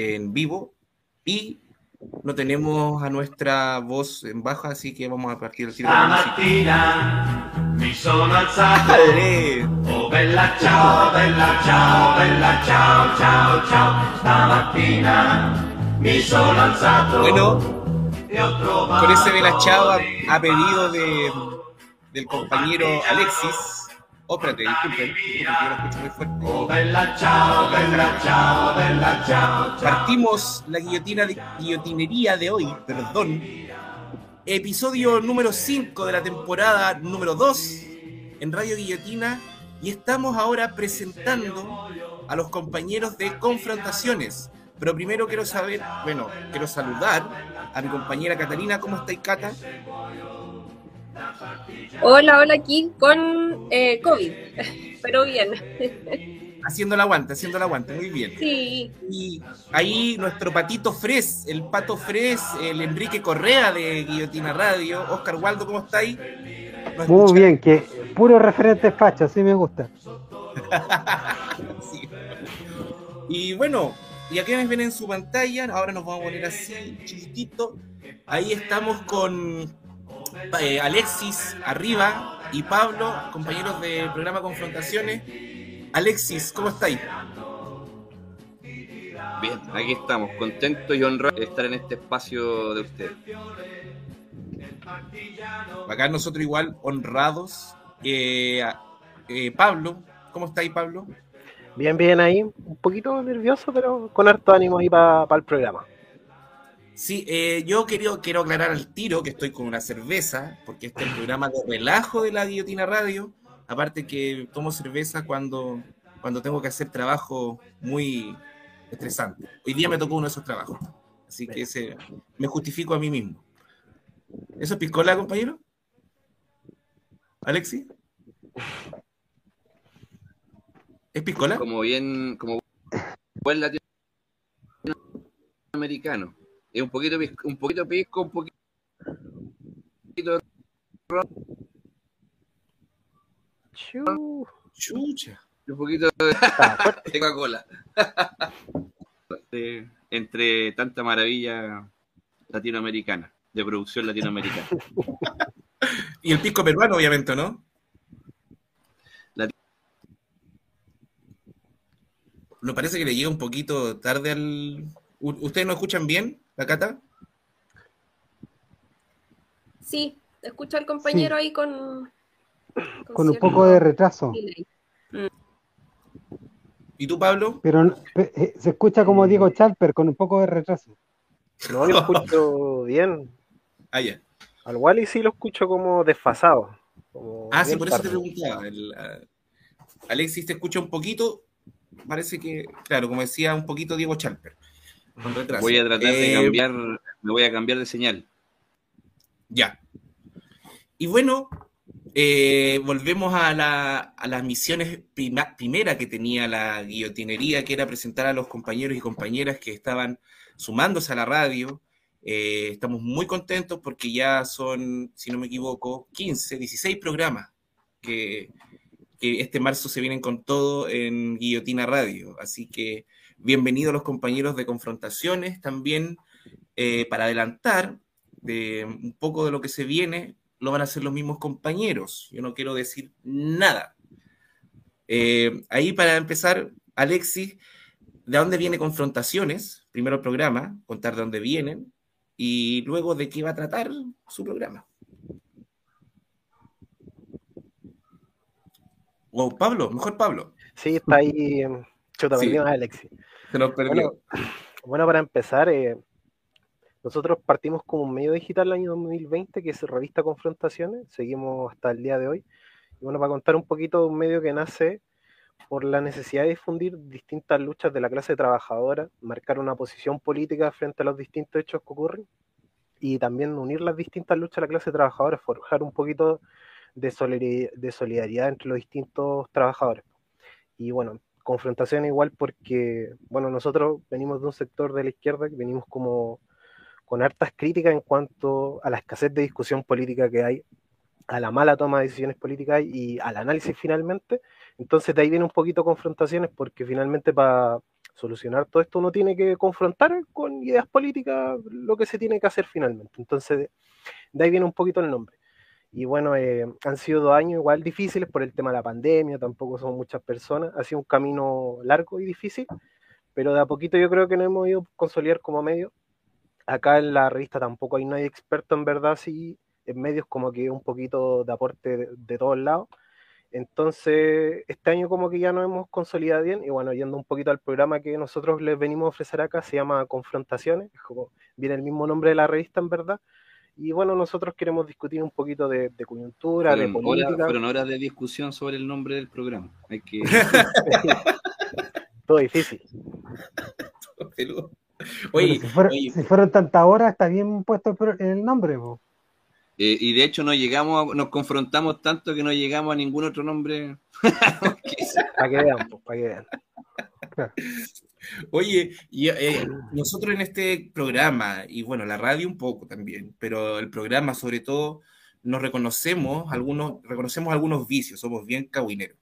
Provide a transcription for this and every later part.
en vivo y no tenemos a nuestra voz en baja, así que vamos a partir el tiro. Stamattina mi sono alzato. Oh bella ciao, bella ciao, bella ciao, ciao, ciao. Stamattina mi sono alzato. Bueno, con ese bella ciao a, a pedido de, del compañero Alexis. Oh, espérate, disculpen, disculpen, yo lo escucho muy fuerte. Oh bella ciao, bella ciao, bella ciao. Partimos la guillotina de, guillotinería de hoy, perdón. Episodio número 5 de la temporada número 2 en Radio Guillotina y estamos ahora presentando a los compañeros de confrontaciones. Pero primero quiero saber, bueno, quiero saludar a mi compañera Catalina. ¿Cómo estáis, Cata? Hola, hola, aquí con eh, COVID, pero bien. Haciendo el aguante, haciendo el aguante, muy bien. Sí, Y ahí nuestro patito Fres, el pato Fres, el Enrique Correa de Guillotina Radio. Oscar Waldo, ¿cómo estáis? ¿Nos Muy bien, que puro referente facho, así me gusta. Sí. Y bueno, y a quienes ven en su pantalla, ahora nos vamos a poner así, chiquitito. Ahí estamos con eh, Alexis arriba y Pablo, compañeros del programa Confrontaciones. Alexis, ¿cómo estáis? Bien, aquí estamos, contentos y honrados de estar en este espacio de ustedes. Acá nosotros igual honrados. Eh, eh, Pablo, ¿cómo estáis, Pablo? Bien, bien ahí, un poquito nervioso, pero con harto ánimo ahí para el programa. Sí, eh, yo quiero, quiero aclarar al tiro que estoy con una cerveza, porque este es el programa de relajo de la Guillotina Radio. Aparte que tomo cerveza cuando, cuando tengo que hacer trabajo muy estresante. Hoy día me tocó uno de esos trabajos. Así que ese, me justifico a mí mismo. ¿Eso es piscola, compañero? ¿Alexi? ¿Es piscola? Como bien, como buen latinoamericano. Es un poquito pisco, un poquito pisco, un poquito Chu, Chucha. un poquito de Coca-Cola. Entre tanta maravilla latinoamericana, de producción latinoamericana. Y el pisco peruano, obviamente, ¿no? Me parece que le llega un poquito tarde al. ¿Ustedes no escuchan bien la cata? sí, escucho al compañero ahí con. Con un poco de retraso. delay. ¿Y tú, Pablo? Pero eh, se escucha como Diego Chalper, con un poco de retraso. No, lo escucho bien. Ah, ya. Al Wally sí lo escucho como desfasado. como Ah, sí, por eso te tarde. preguntaba. El, ah, Alexis te escucha un poquito. Parece que, claro, como decía, un poquito Diego Chalper. Con retraso. Voy a tratar de Eh, cambiar, me voy a cambiar de señal. Ya. Y bueno, eh, volvemos a, la- a las misiones prima- primera que tenía la guillotinería, que era presentar a los compañeros y compañeras que estaban sumándose a la radio. Eh, estamos muy contentos porque ya son, si no me equivoco, 15, 16 programas que, que este marzo se vienen con todo en Guillotina Radio. Así que bienvenidos los compañeros de confrontaciones. También eh, para adelantar de un poco de lo que se viene, lo van a hacer los mismos compañeros. Yo no quiero decir nada. Eh, ahí para empezar, Alexis, ¿de dónde viene Confrontaciones? Primero el programa, contar de dónde vienen y luego de qué va a tratar su programa. O Pablo, mejor Pablo. Sí, está ahí. em, Chuta, Sí. Alexis. Se nos perdió. Bueno, para empezar, eh, nosotros partimos como un medio digital el año 2020, que es Revista Confrontaciones, seguimos hasta el día de hoy. Y bueno, para contar un poquito de un medio que nace por la necesidad de difundir distintas luchas de la clase trabajadora, marcar una posición política frente a los distintos hechos que ocurren y también unir las distintas luchas de la clase trabajadora, forjar un poquito de solidari- de solidaridad entre los distintos trabajadores. Y bueno, confrontación igual porque, bueno, nosotros venimos de un sector de la izquierda que venimos como con hartas críticas en cuanto a la escasez de discusión política que hay, a la mala toma de decisiones políticas y al análisis finalmente. Entonces de ahí viene un poquito confrontaciones porque finalmente para solucionar todo esto, uno tiene que confrontar con ideas políticas lo que se tiene que hacer finalmente. Entonces, de ahí viene un poquito el nombre. Y bueno, eh, han sido dos años igual difíciles por el tema de la pandemia, tampoco son muchas personas, ha sido un camino largo y difícil, pero de a poquito yo creo que nos hemos ido a consolidar como medio. Acá en la revista tampoco hay nadie experto en verdad, sí, en medios como que un poquito de aporte de, de todos lados. Entonces, este año como que ya nos hemos consolidado bien y bueno, yendo un poquito al programa que nosotros les venimos a ofrecer acá, se llama Confrontaciones, es como viene el mismo nombre de la revista en verdad. Y bueno, nosotros queremos discutir un poquito de, de coyuntura, de Fueron política, horas, fueron horas de discusión sobre el nombre del programa. Hay que, todo difícil. Oye, si, fueron, oye, si fueron tantas horas, está bien puesto el, nombre, po. eh, y de hecho no llegamos, a- nos confrontamos tanto que no llegamos a ningún otro nombre. Para que vean, pues, para que vean. Oye, y, eh, nosotros en este programa, y bueno, la radio un poco también, pero el programa sobre todo, nos reconocemos algunos, reconocemos algunos vicios, somos bien cahuineros.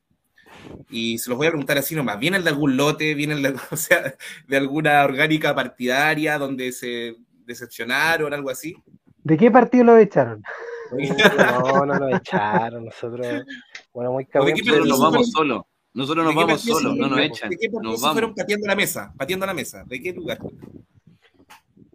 Y se los voy a preguntar así nomás, ¿vienen de algún lote, vienen de, o sea, de alguna orgánica partidaria donde se decepcionaron, algo así? ¿De qué partido lo echaron? No, no nos echaron, nosotros, bueno, muy ¿O de cabrón. qué Nosotros nos partido vamos se solos. Nosotros ¿De nos vamos solos, no nos echan. ¿De qué Nos fueron pateando la mesa? Pateando la mesa. ¿De qué lugar?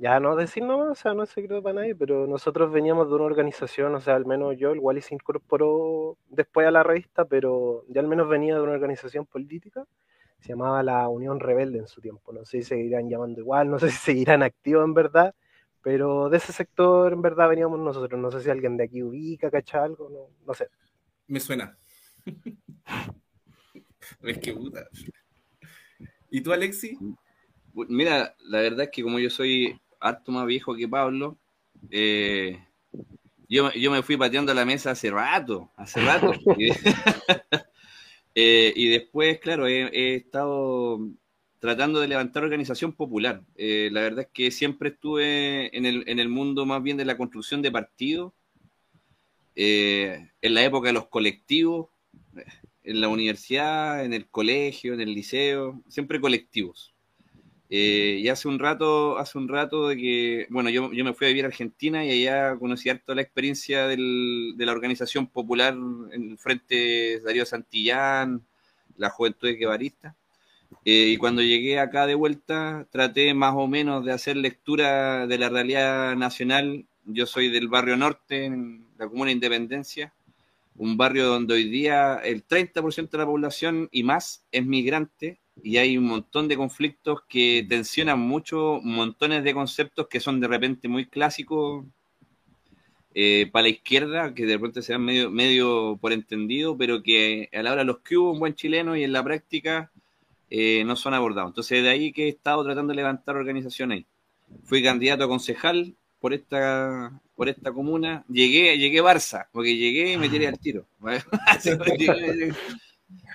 Ya no decir nomás, o sea, no es secreto para nadie, pero nosotros veníamos de una organización, o sea, al menos yo, el Wally se incorporó después a la revista, pero ya al menos venía de una organización política, se llamaba la Unión Rebelde en su tiempo, no sé si seguirán llamando igual, no sé si seguirán activos en verdad, pero de ese sector en verdad veníamos nosotros, no sé si alguien de aquí ubica, cacha algo, no, no sé. Me suena. Es que puta. ¿Y tú, Alexi? Mira, la verdad es que como yo soy harto más viejo que Pablo, eh, yo, yo me fui pateando la mesa hace rato, hace rato. Y, eh, y después, claro, he, he estado tratando de levantar organización popular. Eh, la verdad es que siempre estuve en el, en el mundo más bien de la construcción de partidos, en la época de los colectivos, en la universidad, en el colegio, en el liceo, siempre colectivos. Eh, y hace un rato, hace un rato de que, bueno, yo, yo me fui a vivir a Argentina y allá conocí harto la experiencia del- de la organización popular en el Frente Darío Santillán, la Juventud de Guevarista. Eh, y cuando llegué acá de vuelta, traté más o menos de hacer lectura de la realidad nacional. Yo soy del barrio norte, en la comuna de Independencia, un barrio donde hoy día el 30% de la población y más es migrante y hay un montón de conflictos que tensionan mucho, montones de conceptos que son de repente muy clásicos eh, para la izquierda, que de repente se dan medio, medio por entendido, pero que a la hora los que hubo un buen chileno y en la práctica eh, no son abordados. Entonces de ahí que he estado tratando de levantar organizaciones. Fui candidato a concejal por esta, por esta comuna. Llegué, llegué Barça, porque llegué y me tiré al tiro.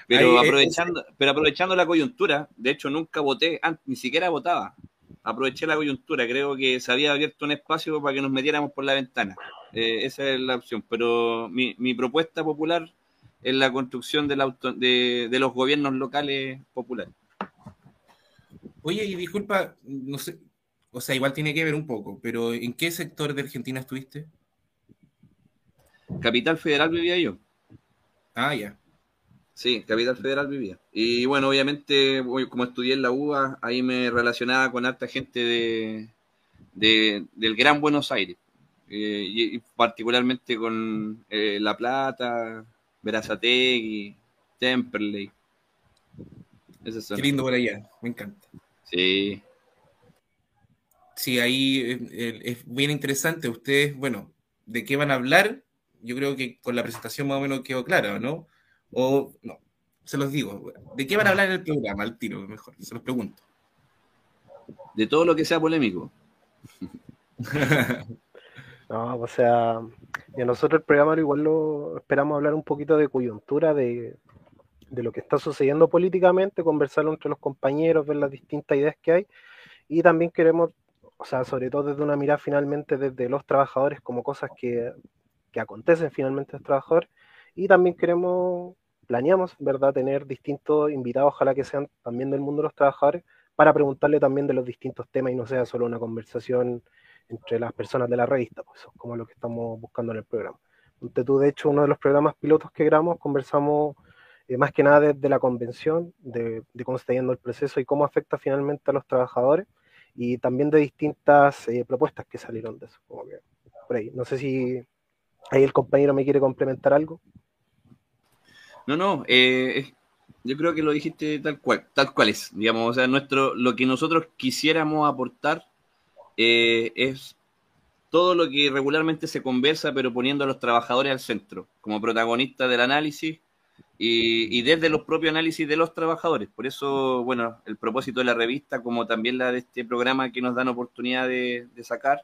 Pero eh, aprovechando, pero aprovechando la coyuntura, de hecho nunca voté, ni siquiera votaba. Aproveché la coyuntura, creo que se había abierto un espacio para que nos metiéramos por la ventana. Eh, esa es la opción. Pero mi, mi propuesta popular es la construcción del auto- de, de los gobiernos locales populares. Oye, y disculpa, no sé, o sea, igual tiene que ver un poco, pero ¿en qué sector de Argentina estuviste? Capital Federal vivía yo. Ah, ya. Sí, Capital Federal vivía. Y bueno, obviamente, como estudié en la UBA, ahí me relacionaba con harta gente de, de- del Gran Buenos Aires. Eh, y, y particularmente con eh, La Plata, Verazategui, Temperley. Qué lindo por allá, me encanta. Sí. Sí, ahí eh, es bien interesante. Ustedes, bueno, ¿de qué van a hablar? Yo creo que con la presentación más o menos quedó claro, ¿no? O no, se los digo. ¿De qué van a hablar en el programa? Al tiro, mejor, se los pregunto. De todo lo que sea polémico. No, o sea, y a nosotros el programa igual lo esperamos hablar un poquito de coyuntura, de, de lo que está sucediendo políticamente, conversarlo entre los compañeros, ver las distintas ideas que hay, y también queremos, o sea, sobre todo desde una mirada finalmente desde los trabajadores como cosas que, que acontecen finalmente a los trabajadores, y también queremos, planeamos, ¿verdad?, tener distintos invitados, ojalá que sean también del mundo de los trabajadores, para preguntarle también de los distintos temas y no sea solo una conversación entre las personas de la revista, pues eso es como lo que estamos buscando en el programa. Entonces, tú, de hecho, uno de los programas pilotos que grabamos, conversamos eh, más que nada desde la convención, de, de, cómo está yendo el proceso y cómo afecta finalmente a los trabajadores, y también de distintas eh, propuestas que salieron de eso. Como que, por ahí. No sé si ahí el compañero me quiere complementar algo. No, no, eh, yo creo que lo dijiste tal cual, tal cual es, digamos, o sea, nuestro, lo que nosotros quisiéramos aportar eh, es todo lo que regularmente se conversa, pero poniendo a los trabajadores al centro, como protagonistas del análisis y, y, desde los propios análisis de los trabajadores. Por eso, bueno, el propósito de la revista, como también la de este programa que nos dan oportunidad de, sacar,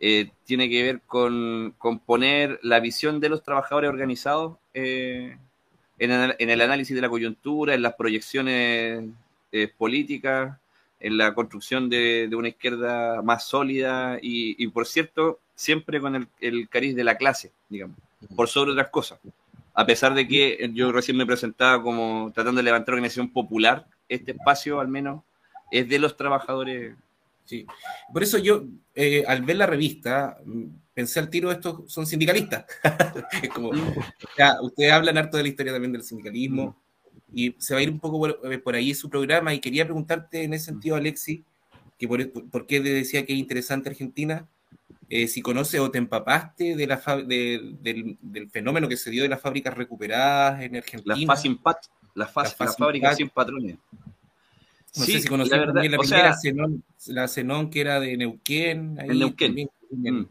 eh, tiene que ver con, con, poner la visión de los trabajadores organizados eh, en, el, análisis de la coyuntura, en las proyecciones eh, políticas, en la construcción de, una izquierda más sólida y, y por cierto, siempre con el, el, cariz de la clase, digamos, por sobre otras cosas. A pesar de que yo recién me presentaba como tratando de levantar organización popular, este espacio al menos es de los trabajadores Sí. Por eso yo, eh, al ver la revista, pensé al tiro, estos son sindicalistas. como, ustedes hablan harto de la historia también del sindicalismo mm. y se va a ir un poco por, eh, por, ahí su programa. Y quería preguntarte en ese sentido, Alexi, que por, por qué decía que es interesante Argentina, eh, si conoces o te empapaste de la de, del, del, fenómeno que se dio de las fábricas recuperadas en Argentina. Las FASIMPAT, las, la, la fábricas sin patrones. No sí, sé si conocías la, verdad, también la primera sea, Zenón, la Zenón que era de Neuquén. Ahí en Neuquén. También, mm.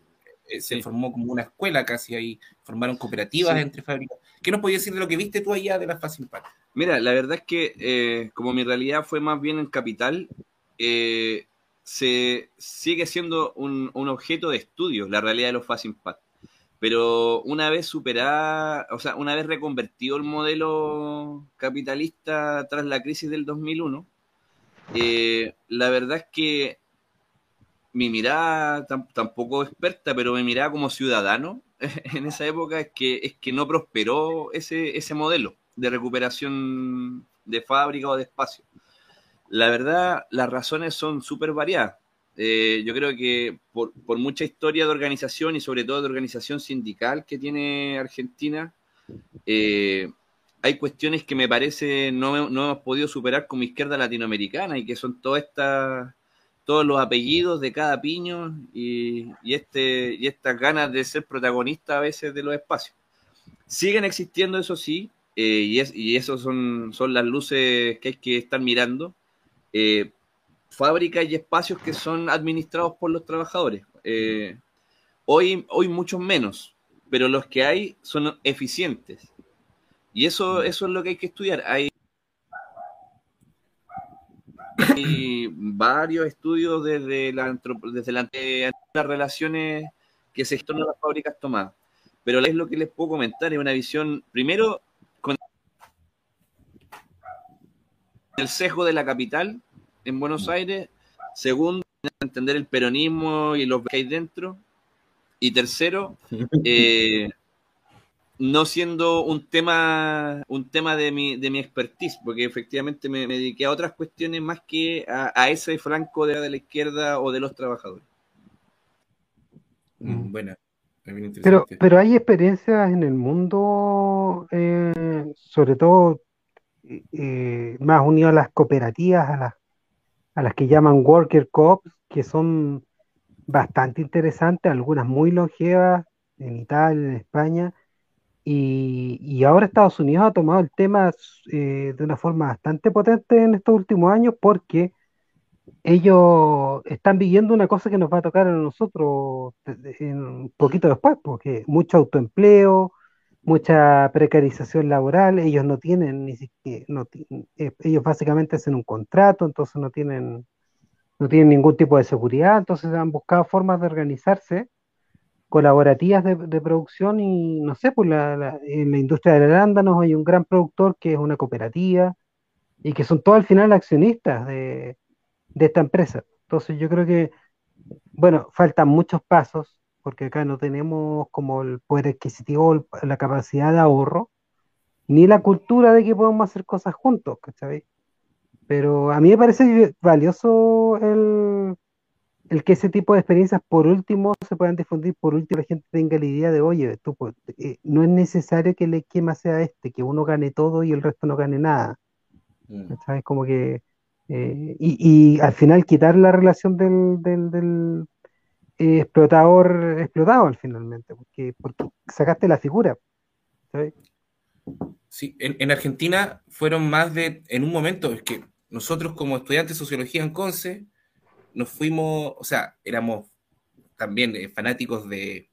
eh, se sí. formó como una escuela casi ahí, formaron cooperativas sí. entre fábricas. ¿Qué nos podías decir de lo que viste tú allá de la Facilpat? Mira, la verdad es que eh, como mi realidad fue más bien en capital, eh, se sigue siendo un, un, objeto de estudio la realidad de los Facilpat. Pero una vez superada, o sea, una vez reconvertido el modelo capitalista tras la crisis del 2001, eh, la verdad es que mi mirada, tampoco experta, pero mi mirada como ciudadano en esa época es que, es que no prosperó ese, ese modelo de recuperación de fábrica o de espacio. La verdad, las razones son súper variadas. Eh, yo creo que por, mucha historia de organización y sobre todo de organización sindical que tiene Argentina, eh, hay cuestiones que me parece no, no, hemos podido superar como izquierda latinoamericana y que son todas estas todos los apellidos de cada piño y, y, este, y estas ganas de ser protagonista a veces de los espacios. Siguen existiendo, eso sí, eh, y, es, y eso son, son las luces que hay que estar mirando. Eh, fábricas y espacios que son administrados por los trabajadores. Eh, hoy, hoy muchos menos, pero los que hay son eficientes y eso, eso es lo que hay que estudiar. Hay, varios estudios desde, la, desde la, las relaciones que se gestionan las fábricas tomadas. Pero es lo que les puedo comentar, es una visión, primero, con el sesgo de la capital en Buenos Aires, segundo, entender el peronismo y los que hay dentro, y tercero, eh, no siendo un tema, un tema de mi, de mi expertise, porque efectivamente me, me dediqué a otras cuestiones más que a, a ese flanco de, de, la izquierda o de los trabajadores. Mm, bueno, pero, pero hay experiencias en el mundo, eh, sobre todo eh, más unido a las cooperativas, a las, a las que llaman worker cops, que son bastante interesantes, algunas muy longevas en Italia, en España, y, y, ahora Estados Unidos ha tomado el tema eh, de una forma bastante potente en estos últimos años porque ellos están viviendo una cosa que nos va a tocar a nosotros un poquito después, porque mucho autoempleo, mucha precarización laboral, ellos no tienen ni siquiera, no, eh, ellos básicamente hacen un contrato, entonces no tienen, no tienen ningún tipo de seguridad, entonces han buscado formas de organizarse colaborativas de, producción y no sé, pues la, la, en la industria del hay un gran productor que es una cooperativa y que son todos al final accionistas de, de esta empresa. Entonces yo creo que, bueno, faltan muchos pasos porque acá no tenemos como el poder adquisitivo, la capacidad de ahorro, ni la cultura de que podemos hacer cosas juntos, ¿cachai? Pero a mí me parece valioso el, el que ese tipo de experiencias, por último, se puedan difundir, por último, la gente tenga la idea de, oye, tú, pues, eh, no es necesario que el esquema sea este, que uno gane todo y el resto no gane nada. Mm. ¿sabes? Como que, eh, y, y al final quitar la relación del, del, del, eh, explotador explotado al finalmente, porque, porque sacaste la figura. ¿sabes? Sí, en, en Argentina fueron más de, en un momento, es que nosotros como estudiantes de sociología en Conce, nos fuimos, o sea, éramos también eh, fanáticos de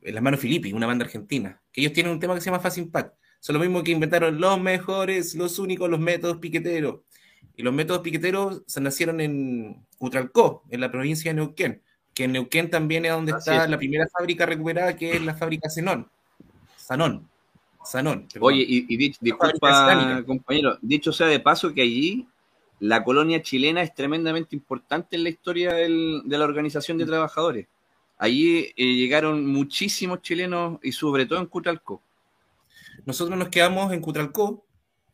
Las Manos Filippi, una banda argentina, que ellos tienen un tema que se llama Fast Impact. Son lo mismo que inventaron los mejores, los únicos, los métodos piqueteros. Y los métodos piqueteros se nacieron en Utralcó, en la provincia de Neuquén, que en Neuquén también es donde Así está es. la primera fábrica recuperada, que es la fábrica Zenón. Sanón. Sanón. perdón. Oye, y, disculpa, compañero, dicho sea de paso que allí la colonia chilena es tremendamente importante en la historia del- de la organización de trabajadores. Allí eh, llegaron muchísimos chilenos y sobre todo en Cutralco. Nosotros nos quedamos en Cutralcó,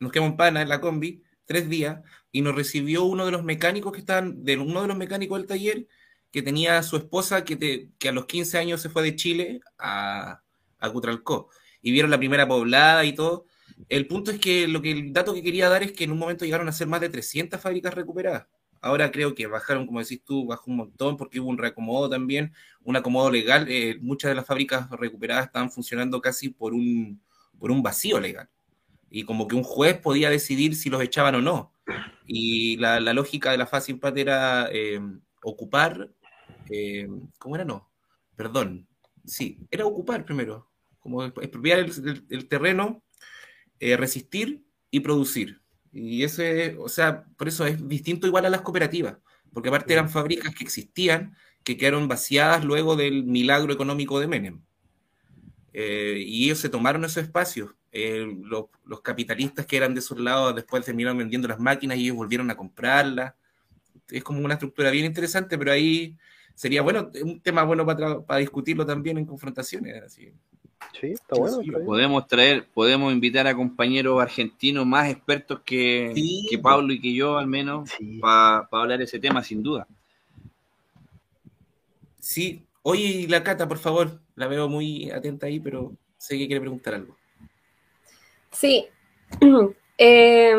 nos quedamos en Pana, en la combi, tres días, y nos recibió uno de los mecánicos que estaban, de uno de los mecánicos del taller, que tenía su esposa que, te- que a los 15 años se fue de Chile a, a Cutralcó, y vieron la primera poblada y todo. El punto es que lo que el dato que quería dar es que en un momento llegaron a ser más de 300 fábricas recuperadas. Ahora creo que bajaron, como decís tú, bajó un montón porque hubo un reacomodo también, un acomodo legal. Eh, muchas de las fábricas recuperadas estaban funcionando casi por un, por un vacío legal. Y como que un juez podía decidir si los echaban o no. Y la, la lógica de la fase impact era eh, ocupar, eh, ¿cómo era? No, perdón, sí, era ocupar primero, como expropiar el, el- el terreno, eh, resistir y producir. Y ese, o sea, por eso es distinto igual a las cooperativas, porque aparte eran fábricas que existían, que quedaron vaciadas luego del milagro económico de Menem. Eh, y ellos se tomaron esos espacios. Eh, los, los capitalistas que eran de esos lados después terminaron vendiendo las máquinas y ellos volvieron a comprarlas. Es como una estructura bien interesante, pero ahí sería bueno, un tema bueno para, para discutirlo también en confrontaciones. Así. Sí, está bueno. Podemos traer, podemos invitar a compañeros argentinos más expertos que, Sí, que Pablo y que yo, al menos, Sí. para hablar ese tema, sin duda. Sí, oye, la Cata, por favor, la veo muy atenta ahí, pero sé que quiere preguntar algo. Sí. Eh,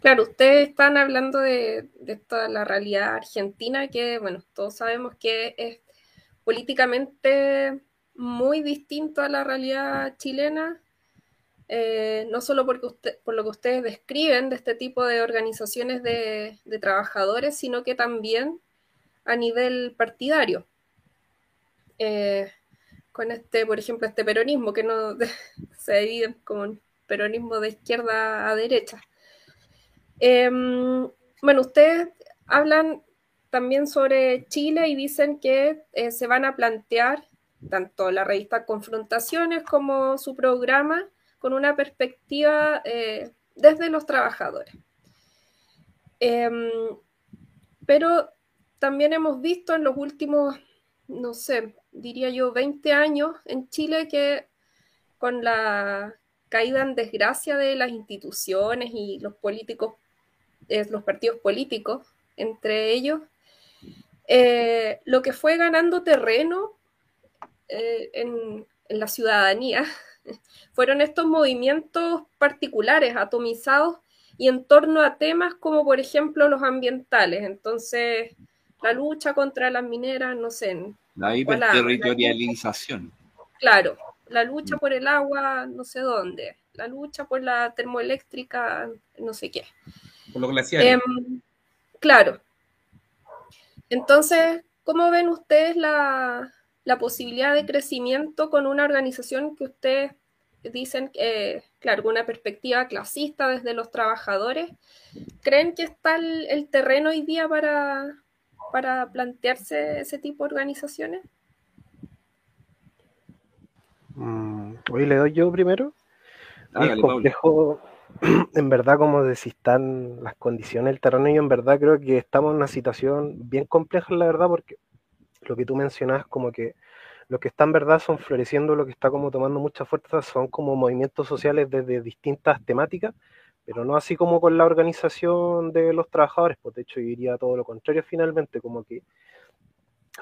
claro, ustedes están hablando de, toda la realidad argentina que, bueno, todos sabemos que es políticamente muy distinto a la realidad chilena, eh, no solo porque usted, por lo que ustedes describen de este tipo de organizaciones de, de trabajadores, sino que también a nivel partidario. Eh, con este, por ejemplo, este peronismo que no se divide como un peronismo de izquierda a derecha. Eh, bueno, ustedes hablan también sobre Chile y dicen que eh, se van a plantear tanto la revista Confrontaciones como su programa con una perspectiva eh, desde los trabajadores. Eh, pero también hemos visto en los últimos, no sé, diría yo, 20 años en Chile que con la caída en desgracia de las instituciones y los políticos, los partidos políticos, entre ellos, eh, lo que fue ganando terreno eh, en, en, la ciudadanía fueron estos movimientos particulares, atomizados y en torno a temas como por ejemplo los ambientales. Entonces, la lucha contra las mineras, no sé. La hiperterritorialización. Claro, la lucha por el agua, no sé dónde, la lucha por la termoeléctrica, no sé qué. Por los glaciares. Eh, claro. Entonces, ¿cómo ven ustedes la, la, posibilidad de crecimiento con una organización que ustedes dicen, eh, claro, con una perspectiva clasista desde los trabajadores? ¿Creen que está el, el terreno hoy día para, para plantearse ese tipo de organizaciones? Mm, hoy le doy yo primero. Es complejo. en verdad, como de si están las condiciones del terreno, yo en verdad creo que estamos en una situación bien compleja, la verdad, porque lo que tú mencionas, como que lo que está en verdad son floreciendo, lo que está como tomando mucha fuerza son como movimientos sociales desde distintas temáticas, pero no así como con la organización de los trabajadores, pues de hecho yo diría todo lo contrario finalmente, como que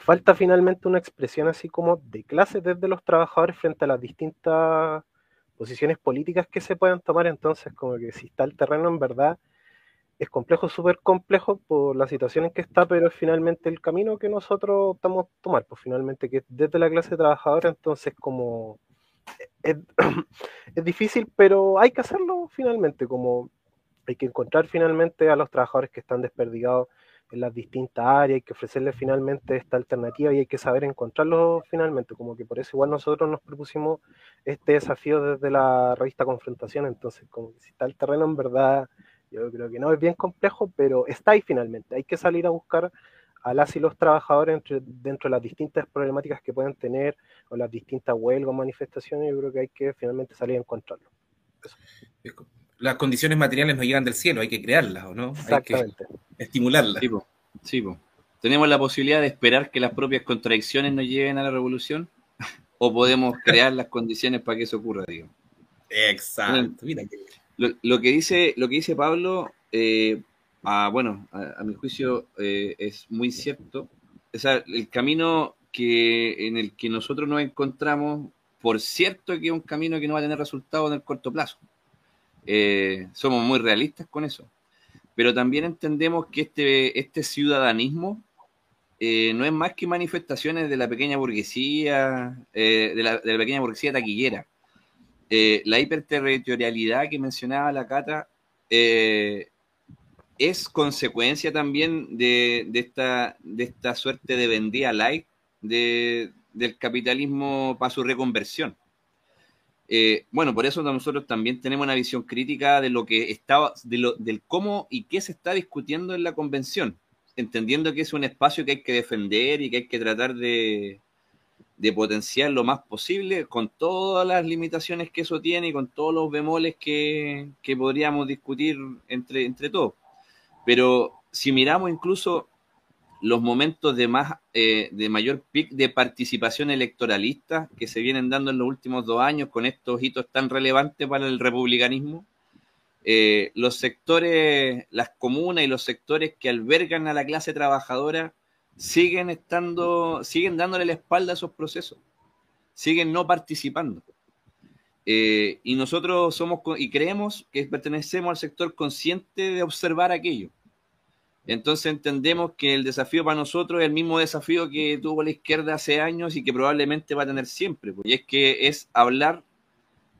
falta finalmente una expresión así como de clase desde los trabajadores frente a las distintas posiciones políticas que se puedan tomar, entonces como que si está el terreno en verdad es complejo, súper complejo por la situación en que está, pero finalmente el camino que nosotros optamos a tomar, pues finalmente que desde la clase trabajadora, entonces como es, es, difícil, pero hay que hacerlo finalmente, como hay que encontrar finalmente a los trabajadores que están desperdigados en las distintas áreas, hay que ofrecerles finalmente esta alternativa y hay que saber encontrarlo finalmente, como que por eso igual nosotros nos propusimos este desafío desde la revista Confrontación, entonces como que si está el terreno en verdad yo creo que no, es bien complejo, pero está ahí finalmente. Hay que salir a buscar a las y los trabajadores entre, dentro de las distintas problemáticas que pueden tener o las distintas huelgas manifestaciones. Yo creo que hay que finalmente salir a encontrarlo. Eso. Las condiciones materiales no llegan del cielo, hay que crearlas, ¿o no? Exactamente. Hay que estimularlas. Sí, po. Sí, po. ¿Tenemos la posibilidad de esperar que las propias contradicciones nos lleven a la revolución? ¿O podemos crear las condiciones para que eso ocurra, digo? Exacto. Mira que lo, lo, que dice, lo que dice Pablo, eh, a, bueno, a, a, mi juicio eh, es muy cierto. O sea, el camino que, en el que nosotros nos encontramos, por cierto que es un camino que no va a tener resultados en el corto plazo. Eh, somos muy realistas con eso. Pero también entendemos que este, este ciudadanismo eh, no es más que manifestaciones de la pequeña burguesía, de la, de la pequeña burguesía taquillera eh, la hiperterritorialidad que mencionaba la Cata eh, es consecuencia también de, de, esta, de esta suerte de vendía light de, del capitalismo para su reconversión. Eh, bueno, por eso nosotros también tenemos una visión crítica de lo que estaba, de lo, del cómo y qué se está discutiendo en la convención, entendiendo que es un espacio que hay que defender y que hay que tratar de, de potenciar lo más posible con todas las limitaciones que eso tiene y con todos los bemoles que, que podríamos discutir entre, entre todos. Pero si miramos incluso los momentos de, más, eh, de mayor pic de participación electoralista que se vienen dando en los últimos dos años con estos hitos tan relevantes para el republicanismo, eh, los sectores, las comunas y los sectores que albergan a la clase trabajadora siguen estando, siguen dándole la espalda a esos procesos, siguen no participando. Eh, y nosotros somos y creemos que pertenecemos al sector consciente de observar aquello. Entonces entendemos que el desafío para nosotros es el mismo desafío que tuvo la izquierda hace años y que probablemente va a tener siempre, y es que es hablar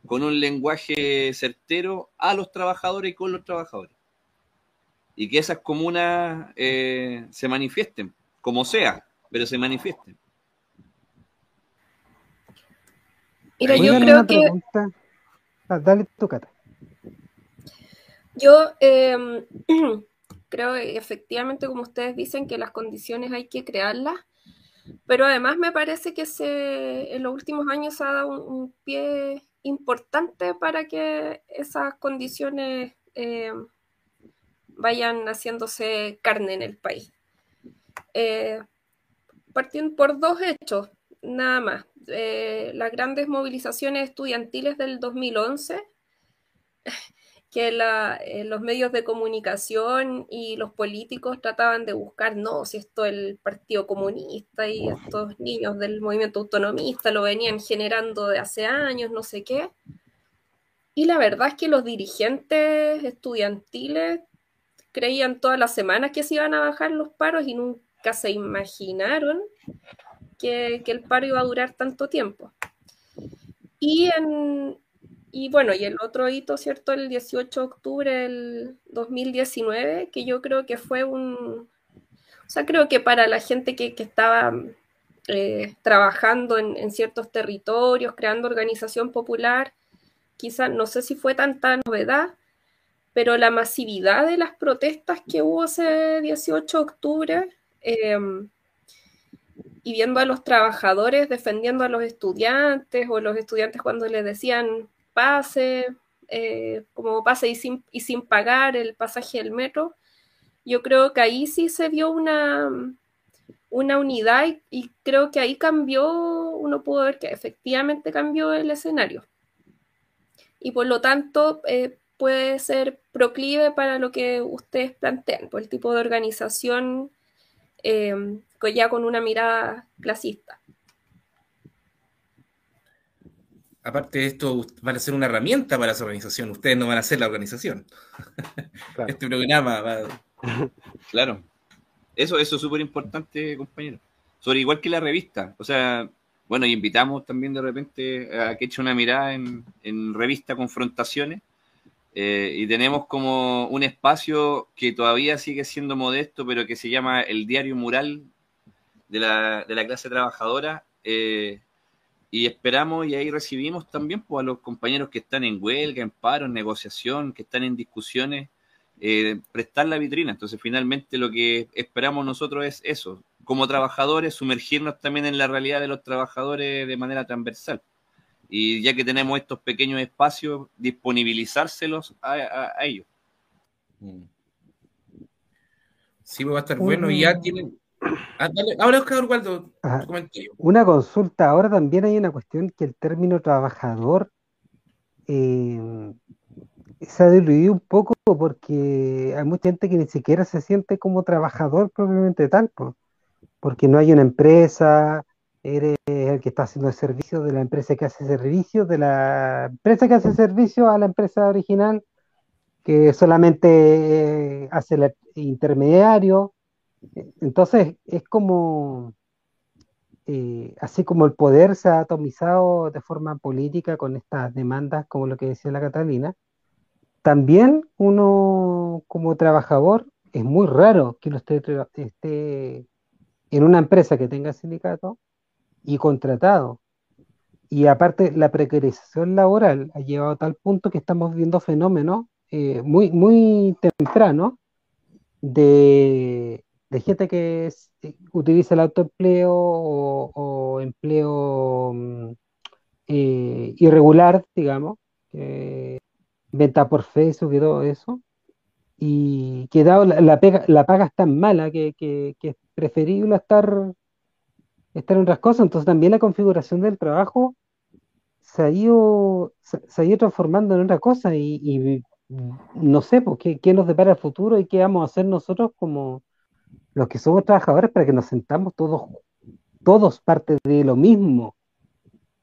con un lenguaje certero a los trabajadores y con los trabajadores. Y que esas comunas eh, se manifiesten como sea, pero se manifieste. Mira, yo creo que. Ah, dale tu cata. Yo eh, creo efectivamente, como ustedes dicen, que las condiciones hay que crearlas, pero además me parece que se, en los últimos años se ha dado un, un pie importante para que esas condiciones eh, vayan haciéndose carne en el país eh, partiendo por dos hechos, nada más. Eh, las grandes movilizaciones estudiantiles del 2011, que la, eh, los medios de comunicación y los políticos trataban de buscar, no, si esto el Partido Comunista y estos niños del movimiento autonomista lo venían generando de hace años, no sé qué. Y la verdad es que los dirigentes estudiantiles creían todas las semanas que se iban a bajar los paros y nunca se imaginaron que, que, el paro iba a durar tanto tiempo. Y, en, y bueno, y el otro hito, ¿cierto? El 18 de octubre del 2019, que yo creo que fue un... O sea, creo que para la gente que, que estaba eh, trabajando en, en, ciertos territorios, creando organización popular, quizás no sé si fue tanta novedad, pero la masividad de las protestas que hubo ese 18 de octubre eh, y viendo a los trabajadores defendiendo a los estudiantes o los estudiantes cuando les decían pase, eh, como pase y sin, y sin pagar el pasaje del metro, yo creo que ahí sí se vio una, una unidad y, creo que ahí cambió, uno pudo ver que efectivamente cambió el escenario. Y por lo tanto, eh, puede ser proclive para lo que ustedes plantean, por el tipo de organización eh, ya con una mirada clasista. Aparte de esto, van a ser una herramienta para esa organización. Ustedes no van a ser la organización. Claro. Este programa va... Claro. Eso, eso es súper importante, compañero. Sobre igual que la revista. O sea, bueno, y invitamos también de repente a que eche una mirada en, en revista Confrontaciones. Eh, y tenemos como un espacio que todavía sigue siendo modesto, pero que se llama el Diario Mural de la, de la clase trabajadora. Eh, y esperamos y ahí recibimos también pues, a los compañeros que están en huelga, en paro, en negociación, que están en discusiones, eh, prestar la vitrina. Entonces, finalmente lo que esperamos nosotros es eso, como trabajadores, sumergirnos también en la realidad de los trabajadores de manera transversal. Y ya que tenemos estos pequeños espacios, disponibilizárselos a, a- a ellos. Mm. Sí, pues va a estar bueno. Y ya tienen... Ah, dale. Ahora, Oscar comentario. Una consulta, ahora también hay una cuestión que el término trabajador eh, se ha diluido un poco porque hay mucha gente que ni siquiera se siente como trabajador propiamente tal, po, porque no hay una empresa, eres el que está haciendo el servicio de la empresa que hace servicio, de la empresa que hace servicio a la empresa original, que solamente eh, hace el intermediario. Entonces es como eh, así como el poder se ha atomizado de forma política con estas demandas, como lo que decía la Catalina, también uno como trabajador es muy raro que uno esté, esté en una empresa que tenga sindicato y contratado. Y aparte, la precarización laboral ha llevado a tal punto que estamos viendo fenómenos eh, muy, muy tempranos de, de gente que eh, utiliza el autoempleo o, empleo mm, eh, irregular, digamos, venta por Facebook y todo eso, y que dado la, pega- la paga es tan mala que, que- es preferible estar, estar en otras cosas, entonces también la configuración del trabajo se ha ido, se, ha ido transformando en otra cosa y, y no sé, pues, qué, qué nos depara el futuro y qué vamos a hacer nosotros como los que somos trabajadores para que nos sentamos todos, todos parte de lo mismo,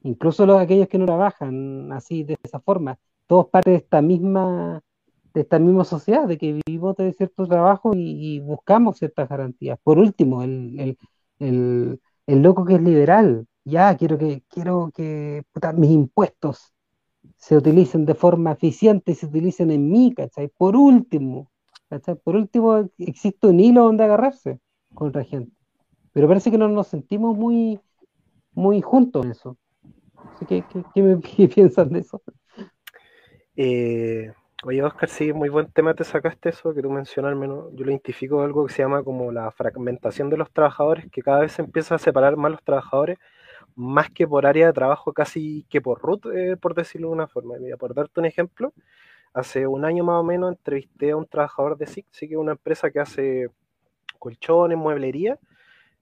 incluso los aquellos que no trabajan así de esa forma, todos parte de esta misma, de esta misma sociedad, de que vivimos de cierto trabajo y, buscamos ciertas garantías. Por último, el, el, el, el loco que es liberal, ya quiero que, quiero que mis impuestos se utilicen de forma eficiente y se utilicen en mí, ¿cachai? Por último, Por último, existe un hilo donde agarrarse con otra gente. Pero parece que no nos sentimos muy, muy juntos en eso. Que, ¿qué, qué me- qué piensan de eso? Eh, oye, Oscar, sí, muy buen tema te sacaste eso que tú mencionas, al menos yo lo identifico algo que se llama como la fragmentación de los trabajadores, que cada vez se empieza a separar más los trabajadores, más que por área de trabajo, casi que por root, eh, por decirlo de una forma. Mira, por darte un ejemplo, hace un año más o menos entrevisté a un trabajador de SIC, que es una empresa que hace colchones, mueblería,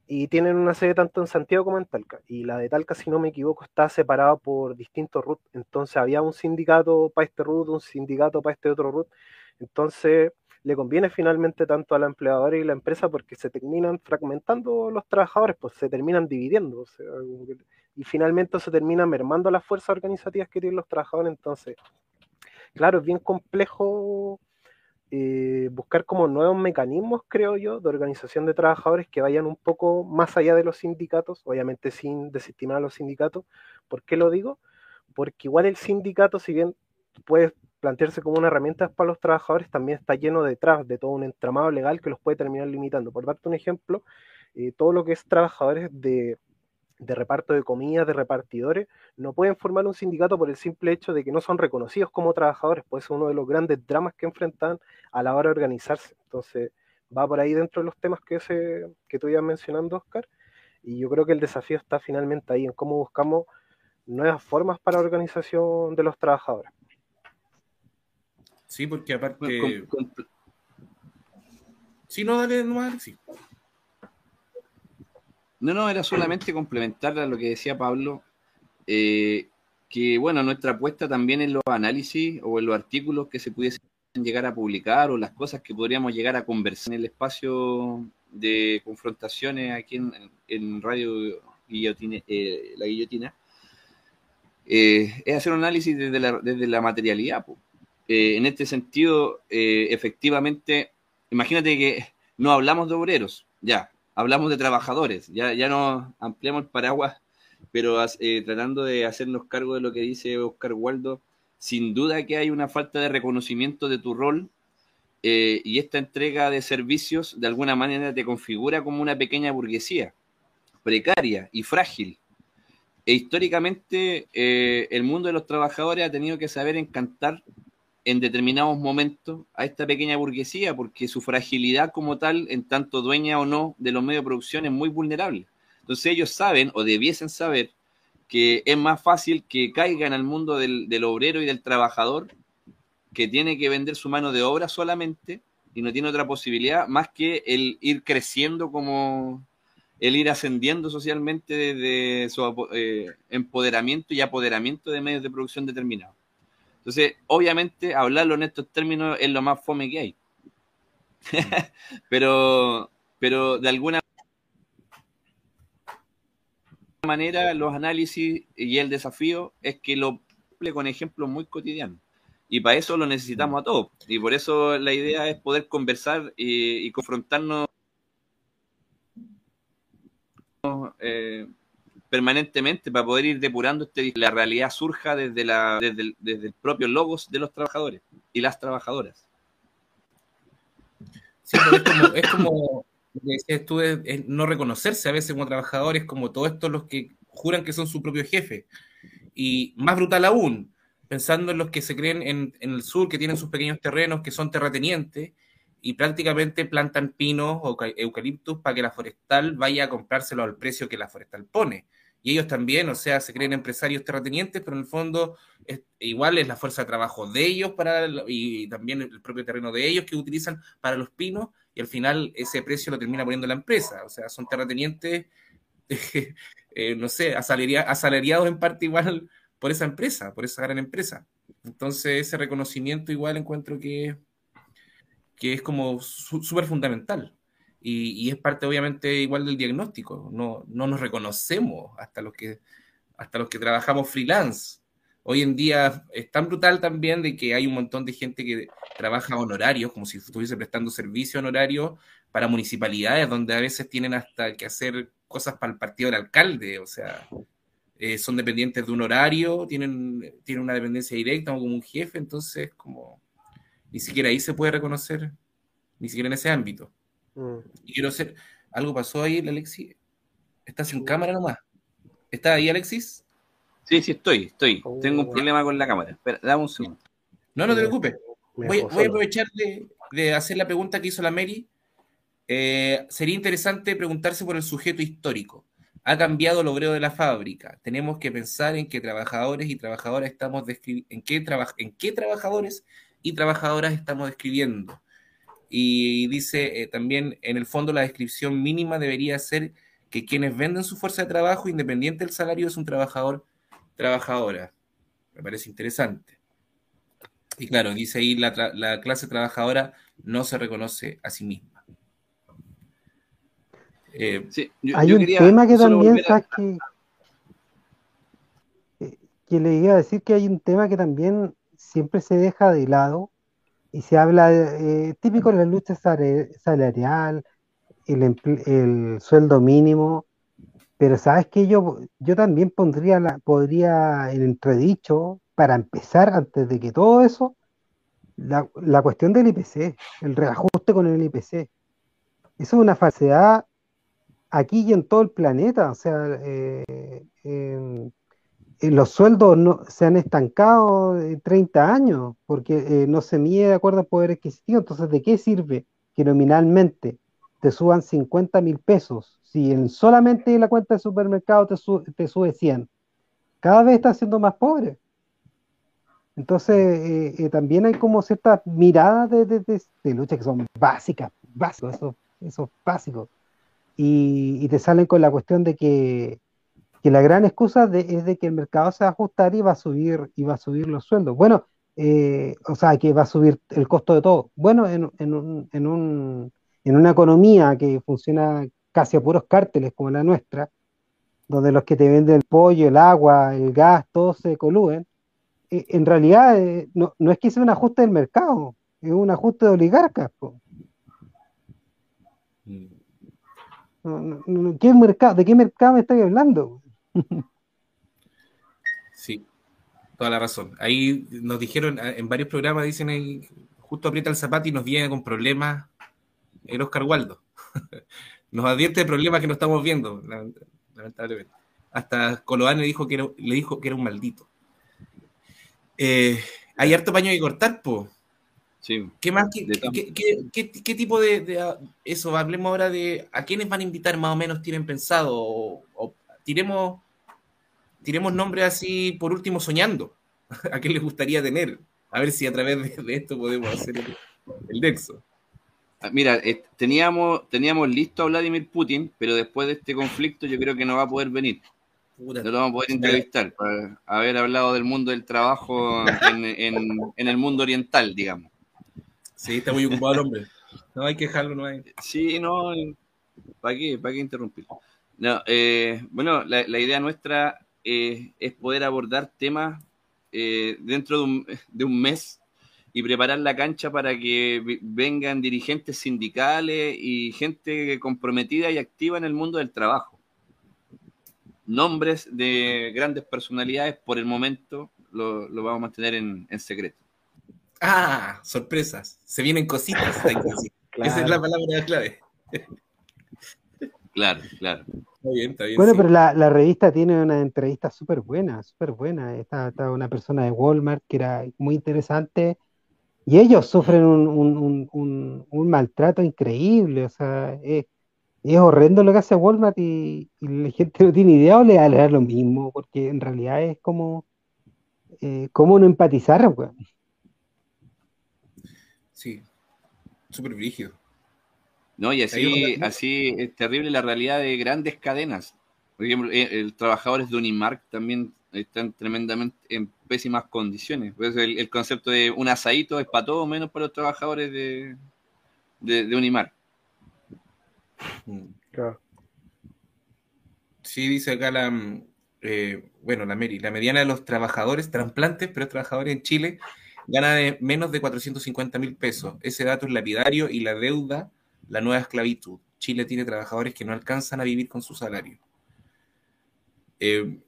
y tienen una sede tanto en Santiago como en Talca. Y la de Talca, si no me equivoco, está separada por distintos RUT. Entonces había un sindicato para este RUT, un sindicato para este otro RUT. Entonces le conviene finalmente tanto a la empleadora y la empresa porque se terminan fragmentando los trabajadores, pues se terminan dividiendo. y finalmente se termina mermando las fuerzas organizativas que tienen los trabajadores. Entonces, claro, es bien complejo eh, buscar como nuevos mecanismos, creo yo, de organización de trabajadores que vayan un poco más allá de los sindicatos, obviamente sin desestimar a los sindicatos. ¿Por qué lo digo? Porque igual el sindicato, si bien puede plantearse como una herramienta para los trabajadores, también está lleno detrás de todo un entramado legal que los puede terminar limitando. Por darte un ejemplo, eh, todo lo que es trabajadores de, de reparto de comidas, de repartidores, no pueden formar un sindicato por el simple hecho de que no son reconocidos como trabajadores, pues es uno de los grandes dramas que enfrentan a la hora de organizarse. Entonces, va por ahí dentro de los temas que, se, que tú ibas mencionando, Oscar, y yo creo que el desafío está finalmente ahí, en cómo buscamos nuevas formas para la organización de los trabajadores. Sí, porque aparte. Bueno, Sí, no, dale nomás, Alexis. No, no, era solamente complementar a lo que decía Pablo, eh, que, bueno, nuestra apuesta también en los análisis o en los artículos que se pudiesen llegar a publicar o las cosas que podríamos llegar a conversar en el espacio de confrontaciones aquí en, Radio Guillotina, eh, La Guillotina, eh, es hacer un análisis desde la, desde la materialidad. Eh, en este sentido, efectivamente, imagínate que no hablamos de obreros, ya, hablamos de trabajadores, ya, ya no ampliamos el paraguas, pero tratando de hacernos cargo de lo que dice Oscar Waldo, sin duda que hay una falta de reconocimiento de tu rol eh, y esta entrega de servicios de alguna manera te configura como una pequeña burguesía, precaria y frágil. E históricamente eh, el mundo de los trabajadores ha tenido que saber encantar en determinados momentos a esta pequeña burguesía, porque su fragilidad como tal, en tanto dueña o no de los medios de producción, es muy vulnerable. Entonces ellos saben o debiesen saber que es más fácil que caigan al mundo del, obrero y del trabajador que tiene que vender su mano de obra solamente y no tiene otra posibilidad más que el ir creciendo como el ir ascendiendo socialmente desde su eh, empoderamiento y apoderamiento de medios de producción determinados. Entonces, obviamente, hablarlo en estos términos es lo más fome que hay. pero, pero de alguna manera, los análisis y el desafío es que lo cumple con ejemplos muy cotidianos y para eso lo necesitamos a todos. Y por eso la idea es poder conversar y, confrontarnos eh, permanentemente para poder ir depurando este, la realidad surja desde, la, desde, el, desde el propio logos de los trabajadores y las trabajadoras. Sí, es como, es como decías tú, es, no reconocerse a veces como trabajadores, como todos estos los que juran que son su propio jefe. Y más brutal aún, pensando en los que se creen en, el sur, que tienen sus pequeños terrenos, que son terratenientes, y prácticamente plantan pinos o eucaliptus para que la forestal vaya a comprárselo al precio que la forestal pone. Y ellos también, o sea, se creen empresarios terratenientes, pero en el fondo igual es la fuerza de trabajo de ellos para y también el propio terreno de ellos que utilizan para los pinos, y al final ese precio lo termina poniendo la empresa. O sea, son terratenientes, eh, no sé, asalariados en parte igual por esa empresa, por esa gran empresa. Entonces, ese reconocimiento igual encuentro que, que es como súper fundamental. Y, es parte, obviamente, igual del diagnóstico. No, no nos reconocemos hasta los, que, hasta los que trabajamos freelance. Hoy en día es tan brutal también de que hay un montón de gente que trabaja honorarios, como si estuviese prestando servicio honorario para municipalidades, donde a veces tienen hasta que hacer cosas para el partido del alcalde. O sea, eh, son dependientes de un horario, tienen, tienen una dependencia directa como un jefe, entonces como ni siquiera ahí se puede reconocer, ni siquiera en ese ámbito. Mm. Y quiero hacer, ¿algo pasó ahí, Alexis? ¿Estás sin cámara nomás? ¿Está ahí, Alexis? Sí, sí, estoy, estoy. Oh. Tengo un problema con la cámara. Espera, dame un segundo. No, no te preocupes. Voy, voy a aprovechar de, hacer la pregunta que hizo la Mary. Eh, sería interesante preguntarse por el sujeto histórico ha cambiado el obrero de la fábrica. Tenemos que pensar en qué trabajadores y trabajadoras estamos describiendo, en qué, en qué trabajadores y trabajadoras estamos describiendo. Y dice eh, también, en el fondo, la descripción mínima debería ser que quienes venden su fuerza de trabajo, independiente del salario, es un trabajador, trabajadora. Me parece interesante. Y claro, dice ahí, la, la clase trabajadora no se reconoce a sí misma. Eh, Hay un tema que también, que, le iba a decir que hay un tema que también siempre se deja de lado y se habla eh, típico de la lucha salarial, el, el, sueldo mínimo, pero sabes que yo, yo también pondría la, podría en entredicho, para empezar, antes de que todo eso, la, la cuestión del IPC, el reajuste con el IPC. Eso es una falsedad aquí y en todo el planeta. O sea, eh, los sueldos no, se han estancado de 30 años porque eh, no se mide de acuerdo al poder adquisitivo. Entonces, ¿de qué sirve que nominalmente te suban 50 mil pesos si en solamente la cuenta de supermercado te, sube 100? Cada vez está siendo más pobre. Entonces, eh, también hay como ciertas miradas de, lucha que son básicas, básicos, eso, eso básicos y, te salen con la cuestión de que que la gran excusa es de que el mercado se va a ajustar y va a subir, y va a subir los sueldos. Bueno, eh, o sea, que va a subir el costo de todo. Bueno, en, en, un, en, un, en una economía que funciona casi a puros cárteles como la nuestra, donde los que te venden el pollo, el agua, el gas, todos se coluden, eh, en realidad eh, no, no, es que sea un ajuste del mercado, es un ajuste de oligarcas. ¿Qué mercado, ¿De qué mercado me estoy hablando? Sí, toda la razón. Ahí nos dijeron en varios programas, dicen ahí, justo aprieta el zapato y nos viene con problemas el Oscar Waldo. nos advierte de problemas que no estamos viendo, lamentablemente. Hasta Coloane dijo que le dijo que era un maldito. Eh, hay harto paño que cortar, po. Sí. ¿Qué más? ¿Qué, tipo de, eso? Hablemos ahora de a quiénes van a invitar más o menos tienen pensado. O, tiremos, tiremos nombres así, por último, soñando. ¿A qué les gustaría tener? A ver si a través de, esto podemos hacer el, el nexo. Ah, mira, eh, teníamos, teníamos listo a Vladimir Putin, pero después de este conflicto yo creo que no va a poder venir. No lo vamos a poder entrevistar para haber hablado del mundo del trabajo en, el mundo oriental, digamos. Sí, está muy ocupado el hombre. No hay que dejarlo, no hay. Sí, no, ¿para qué, para qué interrumpirlo? No, eh, bueno, la, idea nuestra eh, es poder abordar temas dentro de un, de un mes y preparar la cancha para que vengan dirigentes sindicales y gente comprometida y activa en el mundo del trabajo. Nombres de grandes personalidades, por el momento lo, vamos a mantener en, secreto. Ah, sorpresas. Se vienen cositas. Esa es la palabra clave. claro, claro. Está bien, está bien, bueno, pero la, la, revista tiene una entrevista súper buena, súper buena. Está, está, una persona de Walmart que era muy interesante y ellos sufren un, maltrato increíble, o sea, es, horrendo lo que hace Walmart y, la gente no tiene idea o le va a leer lo mismo, porque en realidad es como, eh, como no empatizar, weón. Sí, súper brígido. No, y así, así es terrible la realidad de grandes cadenas. Por ejemplo, eh, el, trabajadores de Unimark también están tremendamente en pésimas condiciones. Pues el, concepto de un asadito es para todo menos para los trabajadores de, de, Unimar. Mm. Sí, dice acá la, eh, bueno, la Mary, la mediana de los trabajadores, trasplantes, pero trabajadores en Chile, gana de menos de 450 mil pesos. Ese dato es lapidario y la deuda, la nueva esclavitud. Chile tiene trabajadores que no alcanzan a vivir con su salario. Eh,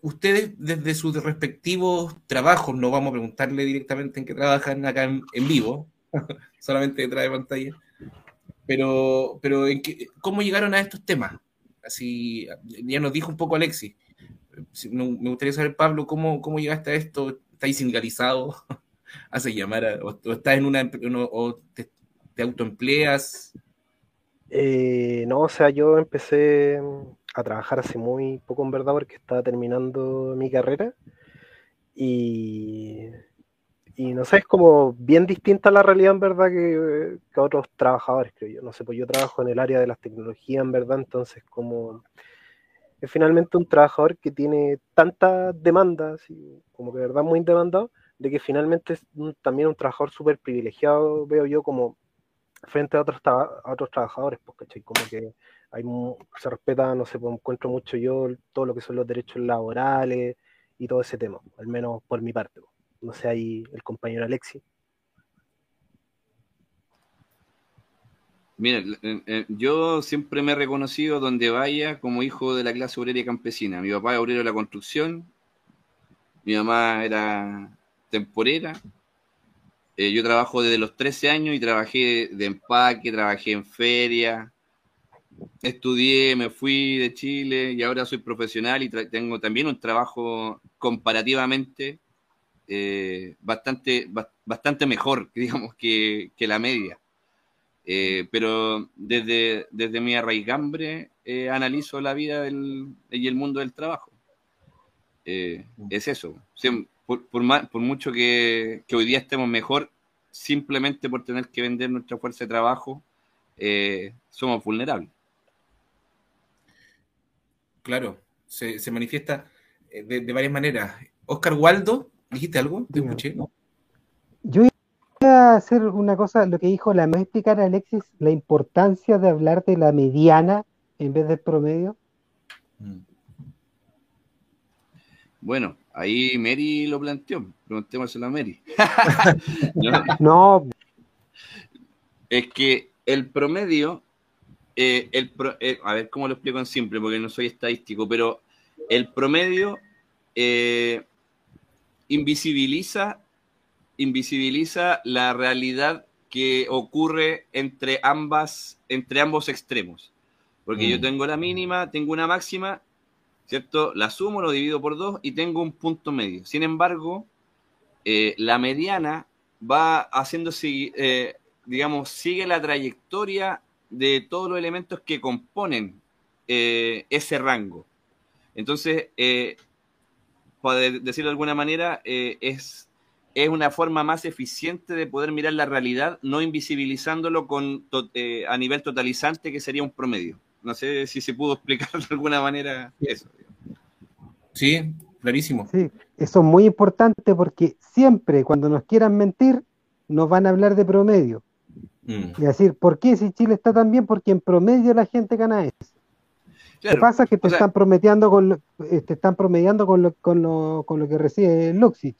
ustedes desde sus respectivos trabajos, no vamos a preguntarle directamente en qué trabajan acá en, vivo, solamente detrás de pantalla, pero, pero en ¿cómo llegaron a estos temas? Así, ya nos dijo un poco Alexis. Me gustaría saber, Pablo, ¿cómo, cómo llegaste a esto? ¿Estáis sindicalizado? ¿Hace llamar? o, estás en una... o te, autoempleas? Eh, no, o sea, yo empecé a trabajar hace muy poco en verdad porque estaba terminando mi carrera y, y no sé, es como bien distinta la realidad en verdad que, que, otros trabajadores, creo yo. No sé, pues yo trabajo en el área de las tecnologías en verdad, entonces como es finalmente un trabajador que tiene tantas demandas, como que de verdad muy demandado, de que finalmente es también un trabajador súper privilegiado, veo yo como frente a otros, a otros trabajadores, porque Como que hay, se respeta, no sé, pues, encuentro mucho yo todo lo que son los derechos laborales y todo ese tema, al menos por mi parte. No sé, ahí el compañero Alexi. Mira, yo siempre me he reconocido donde vaya como hijo de la clase obrera y campesina. Mi papá es obrero de la construcción, mi mamá era temporera. Eh, yo trabajo desde los 13 años y trabajé de empaque, trabajé en feria, estudié, me fui de Chile y ahora soy profesional y tengo también un trabajo comparativamente eh, bastante, bastante mejor, digamos, que, la media. Eh, pero desde, desde mi arraigambre eh, analizo la vida y el mundo del trabajo. es eso. Por, por, mucho que, que, hoy día estemos mejor, simplemente por tener que vender nuestra fuerza de trabajo, somos vulnerables. Claro. se, se manifiesta eh, de, de, varias maneras. Oscar Waldo, ¿dijiste algo? Te escuché, ¿no? Yo iba a hacer una cosa, lo que dijo, la me voy a explicar a Alexis la importancia de hablar de la mediana en vez del promedio. Mm. Bueno, ahí Mary lo planteó. Preguntémoselo a Mary. ¿No? no. Es que el promedio, eh, el pro, eh, a ver cómo lo explico en simple, porque no soy estadístico, pero el promedio eh, invisibiliza, invisibiliza la realidad que ocurre entre ambas, entre ambos extremos. Porque mm. yo tengo la mínima, tengo una máxima, ¿cierto? La sumo, lo divido por dos y tengo un punto medio. Sin embargo, eh, la mediana va haciendo, eh, digamos, sigue la trayectoria de todos los elementos que componen eh, ese rango. Entonces, eh, para decirlo de alguna manera, es, es una forma más eficiente de poder mirar la realidad, no invisibilizándolo con, a nivel totalizante, que sería un promedio. No sé si se pudo explicar de alguna manera eso. Sí, clarísimo. Sí, eso es muy importante porque siempre cuando nos quieran mentir, nos van a hablar de promedio. Mm. Y decir, ¿por qué si Chile está tan bien? Porque en promedio la gente gana eso. Claro. Lo que pasa es que te o están sea, prometiendo con lo, eh, te están promediando con lo, con lo, con lo que recibe Luxich.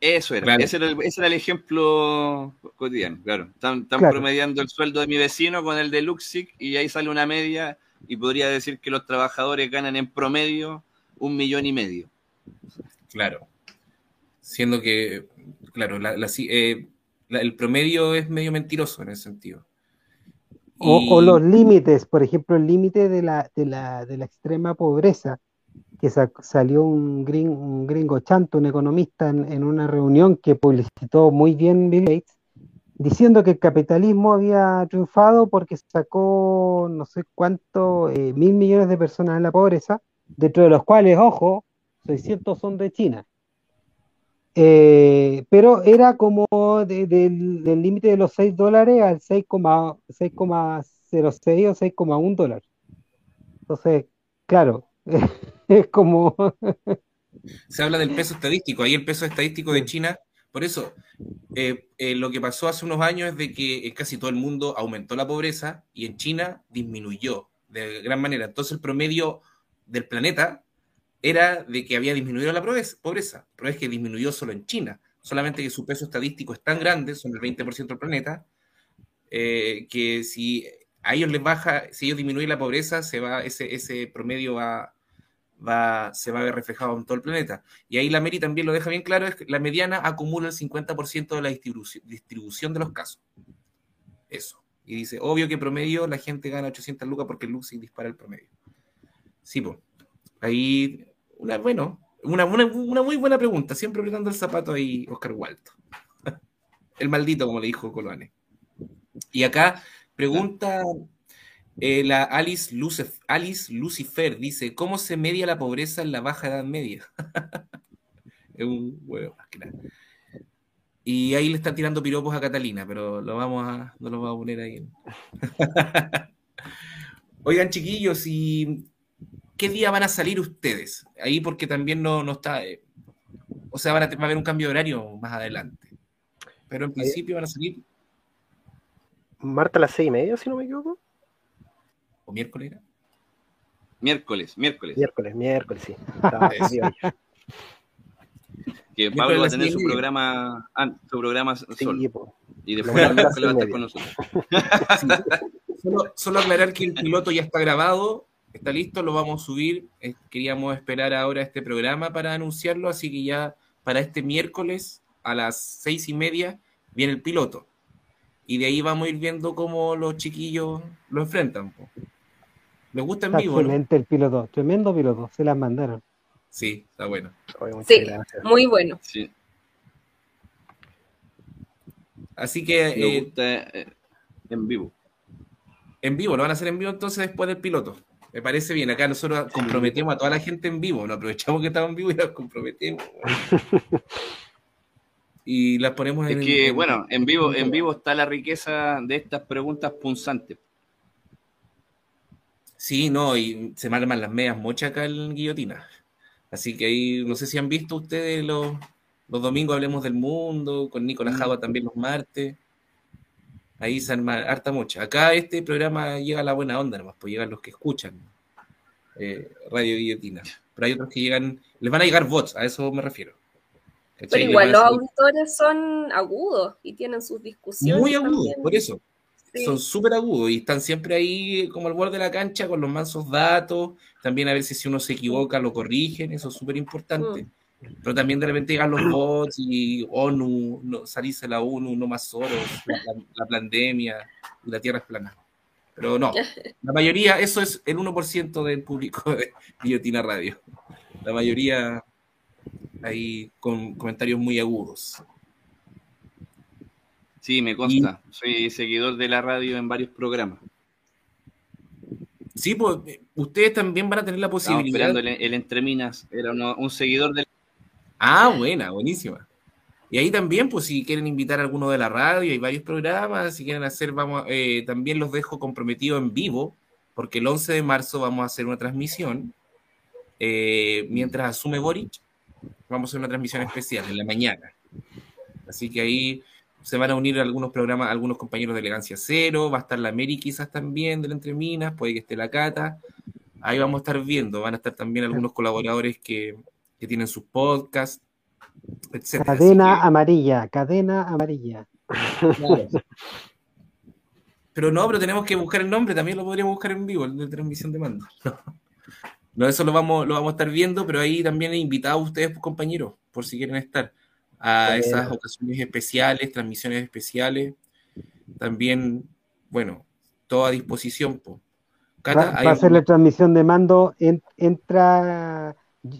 Eso era, claro. ese, era el, ese era el ejemplo cotidiano, claro. Están, están claro. promediando el sueldo de mi vecino con el de Luxic y ahí sale una media y podría decir que los trabajadores ganan en promedio un millón y medio. Claro. Siendo que, claro, la, la, eh, la, el promedio es medio mentiroso en ese sentido. Y... o, los límites, por ejemplo, el límite de la, de, la, de la extrema pobreza, que sa salió un, gring, un, gringo chanto, un economista, en, una reunión que publicitó muy bien Bill Gates, diciendo que el capitalismo había triunfado porque sacó no sé cuánto, eh, mil millones de personas en la pobreza, dentro de los cuales, ojo, 600 son de China. Eh, pero era como de, de, del límite de los 6 dólares al 6,06 o 6,1 dólares. Entonces, claro, es como... Se habla del peso estadístico, ahí el peso estadístico de China, por eso, eh, eh, lo que pasó hace unos años es de que en casi todo el mundo aumentó la pobreza y en China disminuyó de gran manera. Entonces el promedio del planeta era de que había disminuido la pobreza, pero es que disminuyó solo en China, solamente que su peso estadístico es tan grande, son el 20% del planeta, eh, que si a ellos les baja, si ellos disminuyen la pobreza, se va, ese, ese promedio va, va, se va a ver reflejado en todo el planeta. Y ahí la Meri también lo deja bien claro, es que la mediana acumula el 50% de la distribución, distribución de los casos. Eso. Y dice, obvio que promedio la gente gana 800 lucas porque el Luxi dispara el promedio. Sí, pues. Ahí una, bueno, una, una, una, muy buena pregunta, siempre apretando el zapato ahí Oscar Walto. el maldito, como le dijo Coloane. Y acá pregunta eh, la Alice, Lucifer, dice, ¿cómo se media la pobreza en la baja edad media? es un huevo más que nada. Y ahí le está tirando piropos a Catalina, pero lo vamos a, no lo vamos a poner ahí. Oigan, chiquillos, y qué día van a salir ustedes. Ahí porque también no, no está, eh, o sea, van a, va a haber un cambio de horario más adelante. Pero en principio van a salir. Marta a las seis y media, si no me equivoco. ¿O miércoles era? Miércoles, miércoles. Miércoles, miércoles, sí. que Pablo va a tener su programa, ah, su programa sí, solo. Po. Y después el miércoles va a estar con nosotros. Sí. Solo, solo aclarar que el piloto ya está grabado está listo, lo vamos a subir. Eh, queríamos esperar ahora este programa para anunciarlo, así que ya para este miércoles a las seis y media viene el piloto. Y de ahí vamos a ir viendo cómo los chiquillos lo enfrentan. Me gusta en está vivo. Excelente ¿no? el piloto, tremendo piloto, se las mandaron. Sí, está bueno. Sí, muy bueno. Sí. Así que. Me gusta eh, en vivo. En vivo, lo van a hacer en vivo entonces después del piloto. Me parece bien. Acá nosotros comprometemos a toda la gente en vivo. Nos aprovechamos que estamos en vivo y nos comprometemos. y las ponemos en. Es que, en, bueno, en vivo, en vivo está la riqueza de estas preguntas punzantes. Sí, no, y se me arman las medias mochas acá en Guillotina. Así que ahí, no sé si han visto ustedes los, los domingos Hablemos del Mundo, con Nicolás mm. Java también los martes. Ahí se arma harta mocha. Acá este programa llega a la buena onda nomás, pues llegan los que escuchan eh, Radio Guillotina. Pero hay otros que llegan, les van a llegar bots, a eso me refiero. Pero igual los auditores son agudos y tienen sus discusiones. Muy agudos, por eso. Son súper agudos y están siempre ahí como al borde de la cancha con los mansos datos. También a veces si uno se equivoca lo corrigen, eso es súper importante. Mm. Pero también de repente llegan los bots y ONU, no, salirse la ONU, no más solos, la, pandemia y la Tierra es plana. Pero no, la mayoría, eso es el 1% del público de Guillotina Radio. La mayoría ahí con comentarios muy agudos. Sí, me consta. Soy seguidor de la radio en varios programas. Sí, pues ustedes también van a tener la posibilidad. esperando el, Entreminas, era un seguidor del. Ah, buena, buenísima. Y ahí también, pues si quieren invitar a alguno de la radio, hay varios programas, si quieren hacer, vamos, eh, también los dejo comprometidos en vivo, porque el 11 de marzo vamos a hacer una transmisión, eh, mientras asume Boric, vamos a hacer una transmisión especial en la mañana. Así que ahí se van a unir algunos programas, algunos compañeros de Elegancia Cero, va a estar la Mary quizás también de la Entre Minas, puede que esté la Cata. Ahí vamos a estar viendo, van a estar también algunos colaboradores que, tienen sus podcasts, etc. Cadena amarilla, cadena amarilla. Pero no, pero tenemos que buscar el nombre, también lo podríamos buscar en vivo, el de transmisión de mando. No, eso lo vamos, lo vamos a estar viendo, pero ahí también he invitado a ustedes, compañeros, por si quieren estar, a esas ocasiones especiales, transmisiones especiales. También, bueno, todo a disposición. va, a ser la transmisión de mando, entra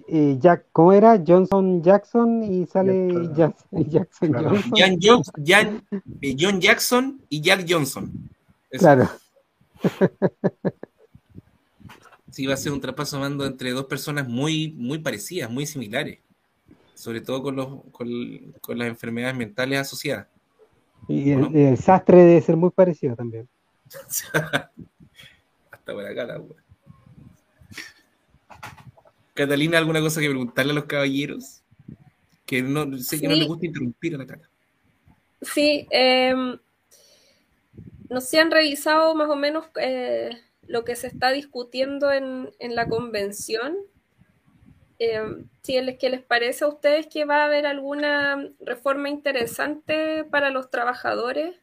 eh, Jack, ¿cómo era? Johnson Jackson y sale Jackson, Johnson. Eh, John Jackson y Jack Johnson. Claro. sí va a ser un traspaso mando entre dos personas muy, muy parecidas, muy similares, sobre todo con, los, con, las enfermedades mentales asociadas. Y el, sastre debe ser muy parecido también. Hasta por acá la Catalina, ¿alguna cosa que preguntarle a los caballeros? Que no sé que no le gusta interrumpir a la cara. Sí, eh, no se han revisado más o menos eh, lo que se está discutiendo en, la convención. Eh, si les, que les parece a ustedes que va a haber alguna reforma interesante para los trabajadores.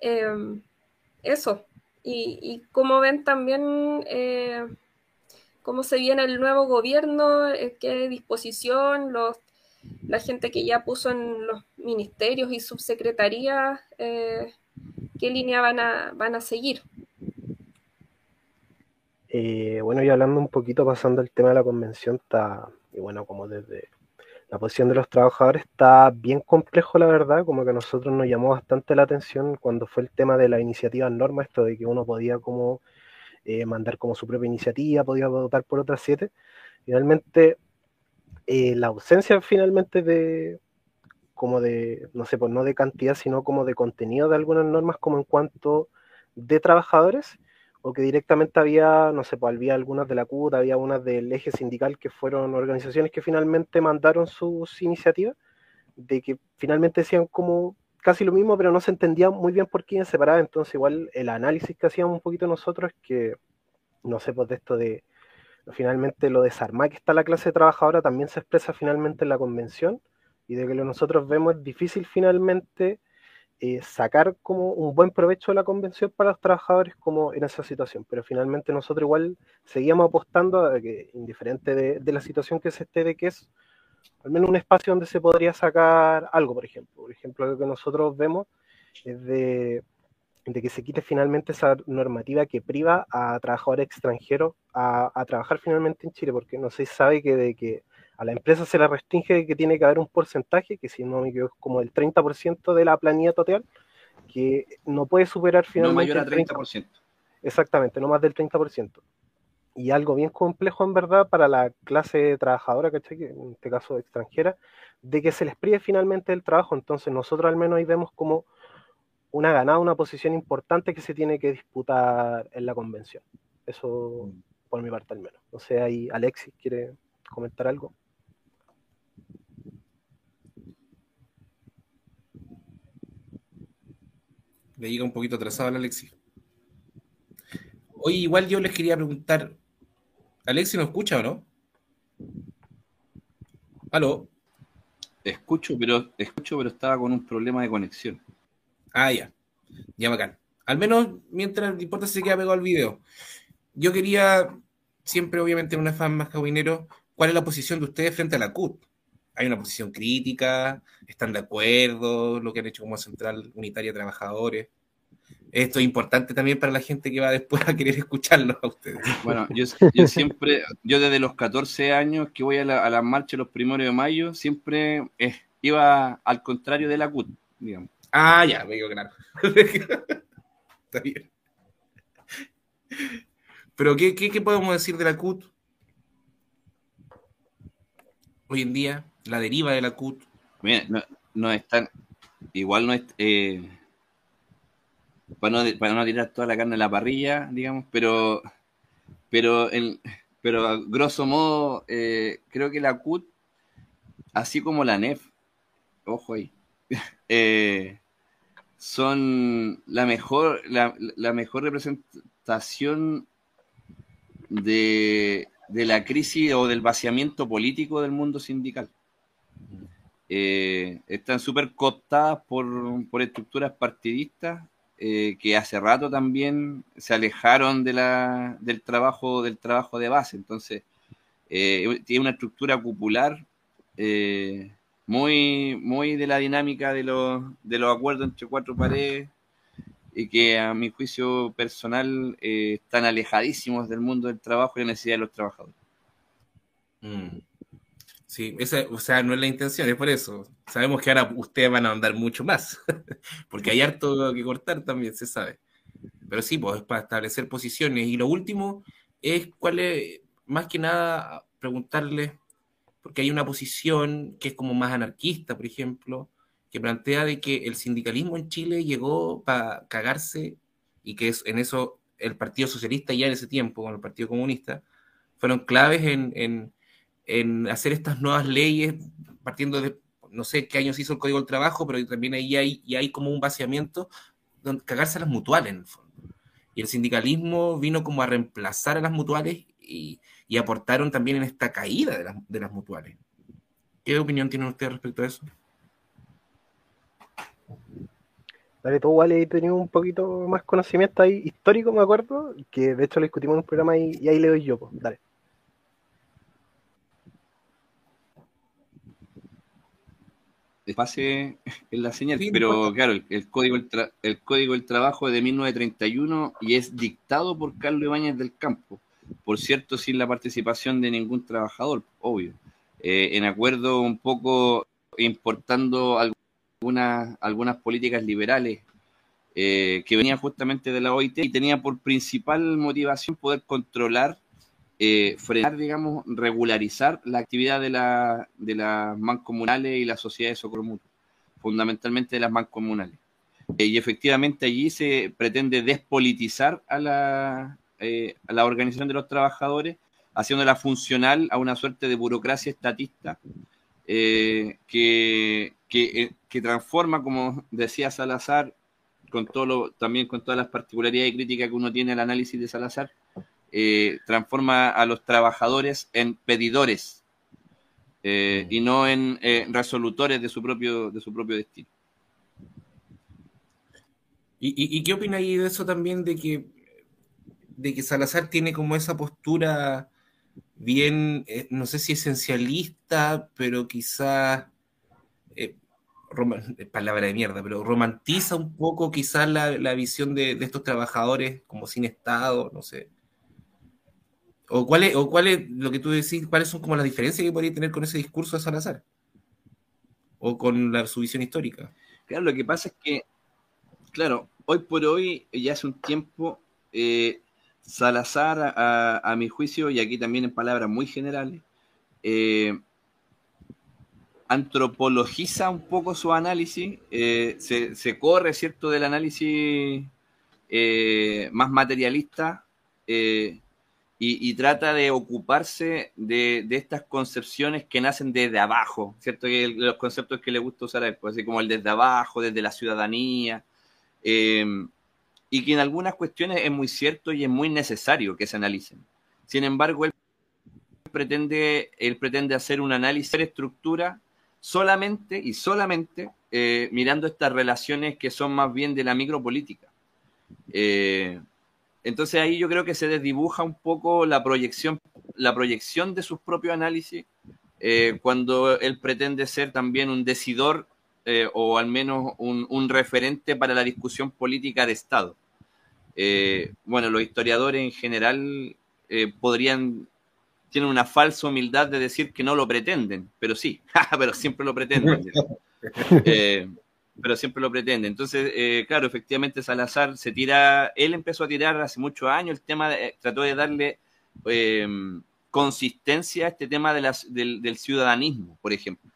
Eh, eso. Y, y cómo ven también eh, cómo se viene el nuevo gobierno, qué disposición, los, la gente que ya puso en los ministerios y subsecretarías, qué línea van a, van a seguir. Eh, bueno, y hablando un poquito, pasando el tema de la convención, está, y bueno, como desde la posición de los trabajadores está bien complejo, la verdad, como que a nosotros nos llamó bastante la atención cuando fue el tema de la iniciativa norma, esto de que uno podía como eh, mandar como su propia iniciativa, podía votar por otras siete. Finalmente, eh, la ausencia finalmente de, como de, no sé, pues no de cantidad, sino como de contenido de algunas normas como en cuanto de trabajadores, que directamente había, no sé, pues había algunas de la CUT, había unas del eje sindical que fueron organizaciones que finalmente mandaron sus iniciativas, de que finalmente decían como casi lo mismo, pero no se entendía muy bien por quién separaba, entonces igual el análisis que hacíamos un poquito nosotros es que, no sé, pues de esto de finalmente lo desarmar que está la clase trabajadora también se expresa finalmente en la convención y de que lo nosotros vemos es difícil finalmente eh, sacar como un buen provecho de la convención para los trabajadores como en esa situación. Pero finalmente nosotros igual seguíamos apostando a que, indiferente de, la situación que se esté, de que es al menos un espacio donde se podría sacar algo, por ejemplo. Por ejemplo, lo que nosotros vemos es de, que se quite finalmente esa normativa que priva a trabajadores extranjeros a, a trabajar finalmente en Chile, porque no se sabe que de que a la empresa se le restringe que tiene que haber un porcentaje, que si no me equivoco es como el 30% de la planilla total, que no puede superar finalmente. No mayor a 30%. Exactamente, no más del 30%. Y algo bien complejo en verdad para la clase trabajadora, ¿cachai? en este caso extranjera, de que se les prive finalmente el trabajo. Entonces nosotros al menos ahí vemos como una ganada, una posición importante que se tiene que disputar en la convención. Eso por mi parte al menos. No sé, ahí Alexis quiere comentar algo. Le llega un poquito atrasado al Alexis. Oye, igual yo les quería preguntar, ¿Alexis no escucha o no? ¿Aló? Escucho, pero escucho, pero estaba con un problema de conexión. Ah, ya. Ya bacán. Al menos mientras no importa si se queda pegado al video. Yo quería, siempre obviamente en una fan más cabinero, ¿cuál es la posición de ustedes frente a la CUT? ¿Hay una posición crítica? ¿Están de acuerdo? ¿Lo que han hecho como Central Unitaria de Trabajadores? Esto es importante también para la gente que va después a querer escucharlos a ustedes. Bueno, yo, yo siempre, yo desde los 14 años que voy a la, a la marcha los primeros de mayo, siempre eh, iba al contrario de la CUT, digamos. Ah, ya, me digo claro. Está bien. Pero, ¿qué, qué, qué podemos decir de la CUT? Hoy en día, la deriva de la CUT. Mira, no, no están, igual no es, eh, para no, para no tirar toda la carne a la parrilla, digamos, pero, pero, en, pero grosso modo, eh, creo que la CUT, así como la NEF, ojo ahí, eh, son la mejor, la, la mejor representación de, de, la crisis o del vaciamiento político del mundo sindical. Eh, están súper cooptadas por, por, estructuras partidistas eh, que hace rato también se alejaron de la, del, trabajo, del trabajo de base. Entonces, eh, tiene una estructura popular eh, muy, muy de la dinámica de los, de los acuerdos entre cuatro paredes y que a mi juicio personal están alejadísimos del mundo del trabajo y la necesidad de los trabajadores. Mm. Sí, esa, o sea, no es la intención, es por eso. Sabemos que ahora ustedes van a andar mucho más, porque hay harto que cortar también, se sabe. Pero sí, pues es para establecer posiciones. Y lo último es cuál es, más que nada, preguntarle porque hay una posición que es como más anarquista, por ejemplo, que plantea de que el sindicalismo en Chile llegó para cagarse y que es, en eso el Partido Socialista ya en ese tiempo, con el Partido Comunista, fueron claves en, en, en hacer estas nuevas leyes, partiendo de, no sé qué años hizo el Código del Trabajo, pero también ahí hay, como un vaciamiento, donde cagarse a las mutuales en el fondo. Y el sindicalismo vino como a reemplazar a las mutuales y, y aportaron también en esta caída de las, mutuales. ¿Qué opinión tienen ustedes respecto a eso? Dale, tú he tenido un poquito más conocimiento ahí histórico, me acuerdo, que de hecho lo discutimos en un programa y, y ahí le doy yo, pues. dale. Pase en la señal, sí, pero claro, el, el, código, el, el, código del trabajo es de 1931 y es dictado por Carlos Ibáñez del Campo. Por cierto, sin la participación de ningún trabajador, obvio, eh, en acuerdo un poco importando algunas, algunas políticas liberales eh, que venían justamente de la OIT y tenía por principal motivación poder controlar, eh, frenar, digamos, regularizar la actividad de, la, de las mancomunales y las sociedades de socorro mutuo, fundamentalmente de las mancomunales. y efectivamente allí se pretende despolitizar a la, eh, a la organización de los trabajadores, haciéndola funcional a una suerte de burocracia estatista eh, que, que, eh, transforma, como decía Salazar, con todo también con todas las particularidades y críticas que uno tiene al análisis de Salazar, eh, transforma a los trabajadores en pedidores y no en resolutores de su propio, de su propio destino. ¿Y, y, y qué opina ahí de eso también de que de que Salazar tiene como esa postura bien, eh, no sé si esencialista, pero quizás, eh, palabra de mierda, pero romantiza un poco quizás la, la visión de, de, estos trabajadores como sin Estado, no sé. O cuál, es, o cuál lo que tú decís, cuáles son como las diferencias que podría tener con ese discurso de Salazar? O con su visión histórica. Claro, lo que pasa es que, claro, hoy por hoy, ya hace un tiempo, eh, Salazar, a, mi juicio, y aquí también en palabras muy generales, eh, antropologiza un poco su análisis, eh, se, se, corre, ¿cierto?, del análisis más materialista y, trata de ocuparse de, estas concepciones que nacen desde abajo, ¿cierto? Que los conceptos que le gusta usar a él, pues, así como el desde abajo, desde la ciudadanía, eh, y que en algunas cuestiones es muy cierto y es muy necesario que se analicen. Sin embargo, él pretende, él pretende hacer un análisis de estructura solamente y solamente eh, mirando estas relaciones que son más bien de la micropolítica. Eh, entonces ahí yo creo que se desdibuja un poco la proyección, la proyección de sus propios análisis eh, cuando él pretende ser también un decidor eh, o al menos un, referente para la discusión política de Estado. Eh, bueno, los historiadores en general podrían, tienen una falsa humildad de decir que no lo pretenden, pero sí, pero siempre lo pretenden pero siempre lo pretende. Entonces, eh, claro, efectivamente Salazar se tira, él empezó a tirar hace muchos años el tema, de, trató de darle em, consistencia a este tema de del, ciudadanismo, por ejemplo.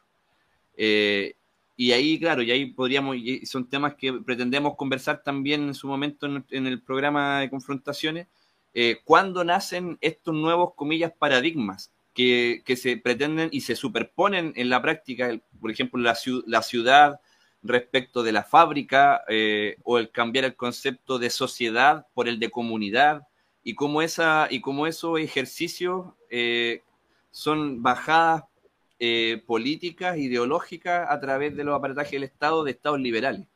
Eh, y ahí, claro, y ahí podríamos, son temas que pretendemos conversar también en su momento en, el programa de confrontaciones, eh, cuando nacen estos nuevos, comillas, paradigmas que, que, se pretenden y se superponen en la práctica, por ejemplo, la, la ciudad, respecto de la fábrica eh, o el cambiar el concepto de sociedad por el de comunidad y cómo, esa, y cómo esos ejercicios eh, son bajadas eh, políticas, ideológicas a través de los aparatajes del Estado de estados liberales.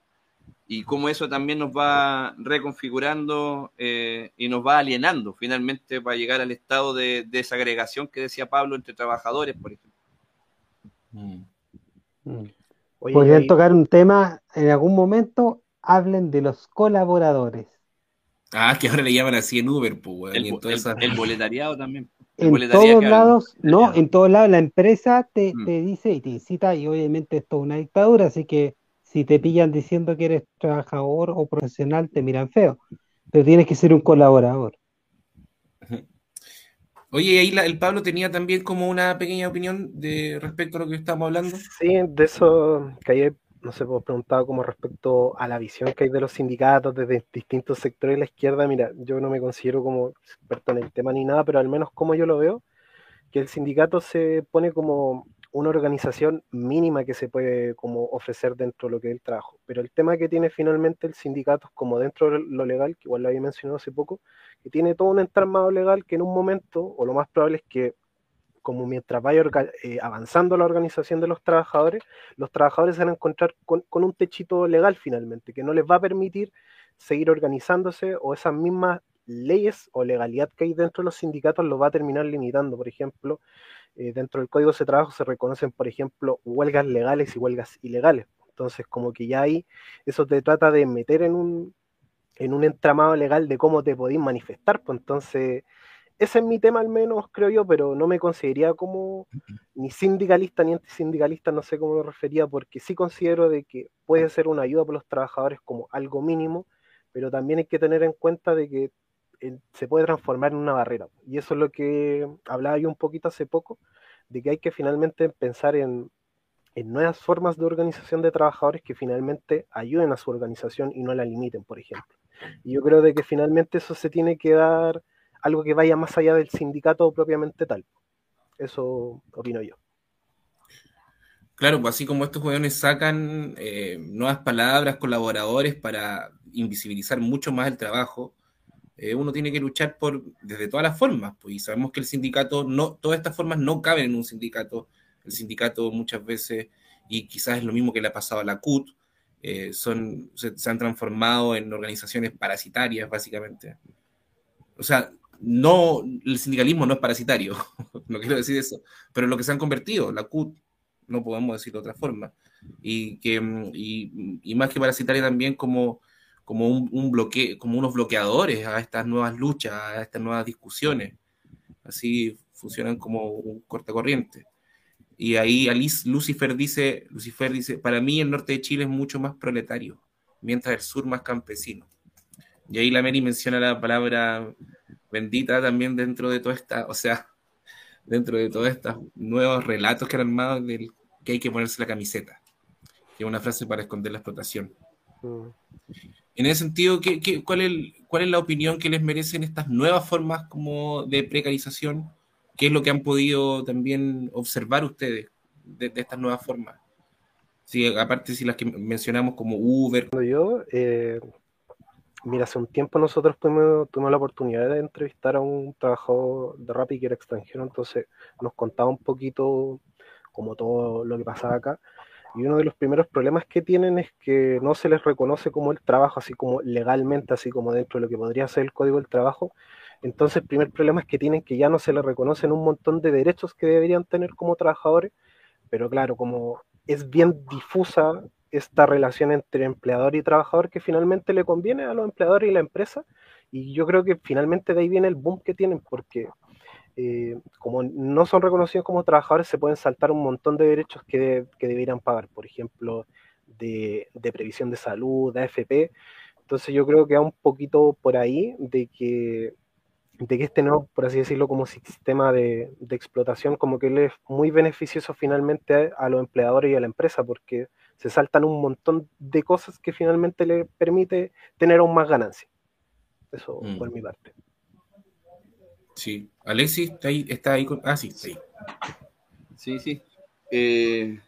Y cómo eso también nos va reconfigurando y nos va alienando finalmente para llegar al estado de, desagregación que decía Pablo entre trabajadores, por ejemplo. Mm. Mm. Podrían tocar un tema en algún momento, hablen de los colaboradores. Ah, que ahora le llaman así en Uber, pues, el, el, boletariado también. en todos lados, no, en todos lados la empresa te, mm. te, dice y te incita, y obviamente esto es una dictadura, así que si te pillan diciendo que eres trabajador o profesional, te miran feo. Pero tienes que ser un colaborador. Oye, ahí el Pablo tenía también como una pequeña opinión de respecto a lo que estamos hablando. Sí, de eso que ayer, no sé, vos preguntado como respecto a la visión que hay de los sindicatos desde distintos sectores de la izquierda. Mira, yo no me considero como experto en el tema ni nada, pero al menos como yo lo veo, que el sindicato se pone como una organización mínima que se puede como ofrecer dentro de lo que es el trabajo. Pero el tema que tiene finalmente el sindicato, como dentro de lo legal, que igual lo había mencionado hace poco, que tiene todo un entramado legal que en un momento, o lo más probable es que como mientras vaya eh, avanzando la organización de los trabajadores, los trabajadores se van a encontrar con, con, un techito legal finalmente, que no les va a permitir seguir organizándose o esas mismas leyes o legalidad que hay dentro de los sindicatos lo va a terminar limitando. Por ejemplo, eh, dentro del Código de Trabajo se reconocen, por ejemplo, huelgas legales y huelgas ilegales. Entonces, como que ya ahí eso te trata de meter en un, en un entramado legal de cómo te podéis manifestar. Pues entonces, ese es mi tema al menos, creo yo, pero no me consideraría como ni sindicalista ni antisindicalista, no sé cómo lo refería, porque sí considero de que puede ser una ayuda para los trabajadores como algo mínimo, pero también hay que tener en cuenta de que se puede transformar en una barrera. Y eso es lo que hablaba yo un poquito hace poco, de que hay que finalmente pensar en, nuevas formas de organización de trabajadores que finalmente ayuden a su organización y no la limiten, por ejemplo. Y yo creo de que finalmente eso se tiene que dar algo que vaya más allá del sindicato propiamente tal. Eso opino yo. Claro, pues así como estos jóvenes sacan eh, nuevas palabras, colaboradores para invisibilizar mucho más el trabajo, eh, uno tiene que luchar por desde todas las formas, pues, y sabemos que el sindicato, no, todas estas formas no caben en un sindicato. El sindicato muchas veces, y quizás es lo mismo que le ha pasado a la CUT, eh, son, se, han transformado en organizaciones parasitarias, básicamente. O sea, no, el sindicalismo no es parasitario, no quiero decir eso, pero lo que se han convertido, la CUT, no podemos decir de otra forma, y, que, y, y más que parasitaria también como como, un, bloque, como unos bloqueadores a estas nuevas luchas, a estas nuevas discusiones. Así funcionan como un cortacorriente. Y ahí Alice Lucifer dice, Lucifer dice, para mí el norte de Chile es mucho más proletario, mientras el sur más campesino. Y ahí la Mary menciona la palabra bendita también dentro de toda esta, o sea, dentro de todos estos nuevos relatos que han armado del que hay que ponerse la camiseta, que es una frase para esconder la explotación. Mm. En ese sentido, ¿qué, qué, cuál, es, ¿cuál es la opinión que les merecen estas nuevas formas como de precarización? ¿Qué es lo que han podido también observar ustedes de, de estas nuevas formas? Sí, aparte si las que mencionamos como Uber. Yo, eh, mira, hace un tiempo nosotros tuvimos, tuvimos, la oportunidad de entrevistar a un trabajador de Rappi que era extranjero, entonces nos contaba un poquito como todo lo que pasaba acá. Y uno de los primeros problemas que tienen es que no se les reconoce como el trabajo, así como legalmente, así como dentro de lo que podría ser el código del trabajo. Entonces, el primer problema es que tienen que ya no se les reconocen un montón de derechos que deberían tener como trabajadores, pero claro, como es bien difusa esta relación entre empleador y trabajador que finalmente le conviene a los empleadores y la empresa, y yo creo que finalmente de ahí viene el boom que tienen, porque eh, como no son reconocidos como trabajadores, se pueden saltar un montón de derechos que, que deberían pagar, por ejemplo, de, de, previsión de salud, de AFP. Entonces yo creo que va un poquito por ahí de que, de que este nuevo, por así decirlo, como sistema de, de explotación, como que le es muy beneficioso finalmente a, a, los empleadores y a la empresa, porque se saltan un montón de cosas que finalmente le permite tener aún más ganancia. Eso mm. por mi parte. Sí. Alexis, ¿está ahí? Está ahí con... Ah, sí, está. Sí, sí. Eh,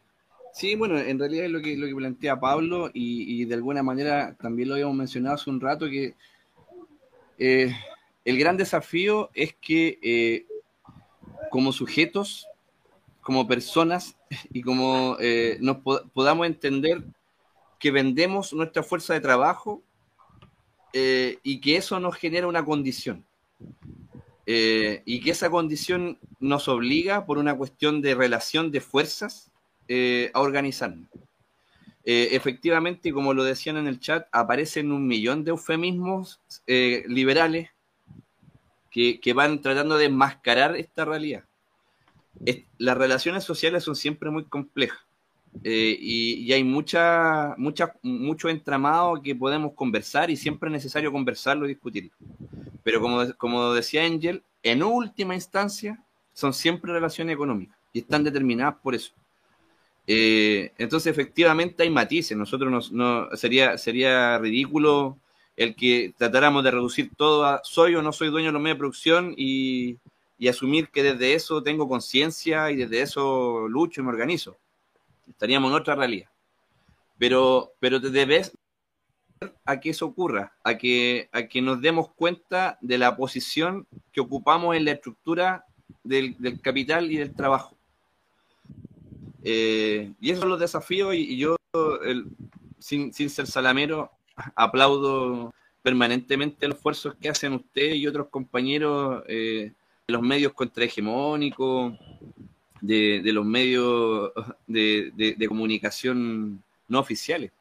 sí, bueno, en realidad es lo que, lo que plantea Pablo y, y, de alguna manera también lo habíamos mencionado hace un rato que eh, el gran desafío es que eh, como sujetos, como personas y como nos pod podamos entender que vendemos nuestra fuerza de trabajo y que eso nos genera una condición. Eh, y que esa condición nos obliga, por una cuestión de relación de fuerzas, eh, a organizarnos. Eh, efectivamente, como lo decían en el chat, aparecen un millón de eufemismos liberales que, van tratando de enmascarar esta realidad. Las relaciones sociales son siempre muy complejas. Y, y, hay mucha, mucha, mucho entramado que podemos conversar y siempre es necesario conversarlo y discutirlo. Pero como, como decía Angel, en última instancia son siempre relaciones económicas y están determinadas por eso. Eh, entonces, efectivamente, hay matices. Nosotros nos, no, sería, sería ridículo el que tratáramos de reducir todo a soy o no soy dueño de los medios de producción y, y asumir que desde eso tengo conciencia y desde eso lucho y me organizo. Estaríamos en otra realidad. Pero, pero te debes, a que eso ocurra, a que, a que nos demos cuenta de la posición que ocupamos en la estructura del, capital y del trabajo. Eh, y esos son los desafíos y, yo, sin, sin, ser salamero, aplaudo permanentemente los esfuerzos que hacen ustedes y otros compañeros eh, de los medios contrahegemónicos, de, los medios de, de, de comunicación no oficiales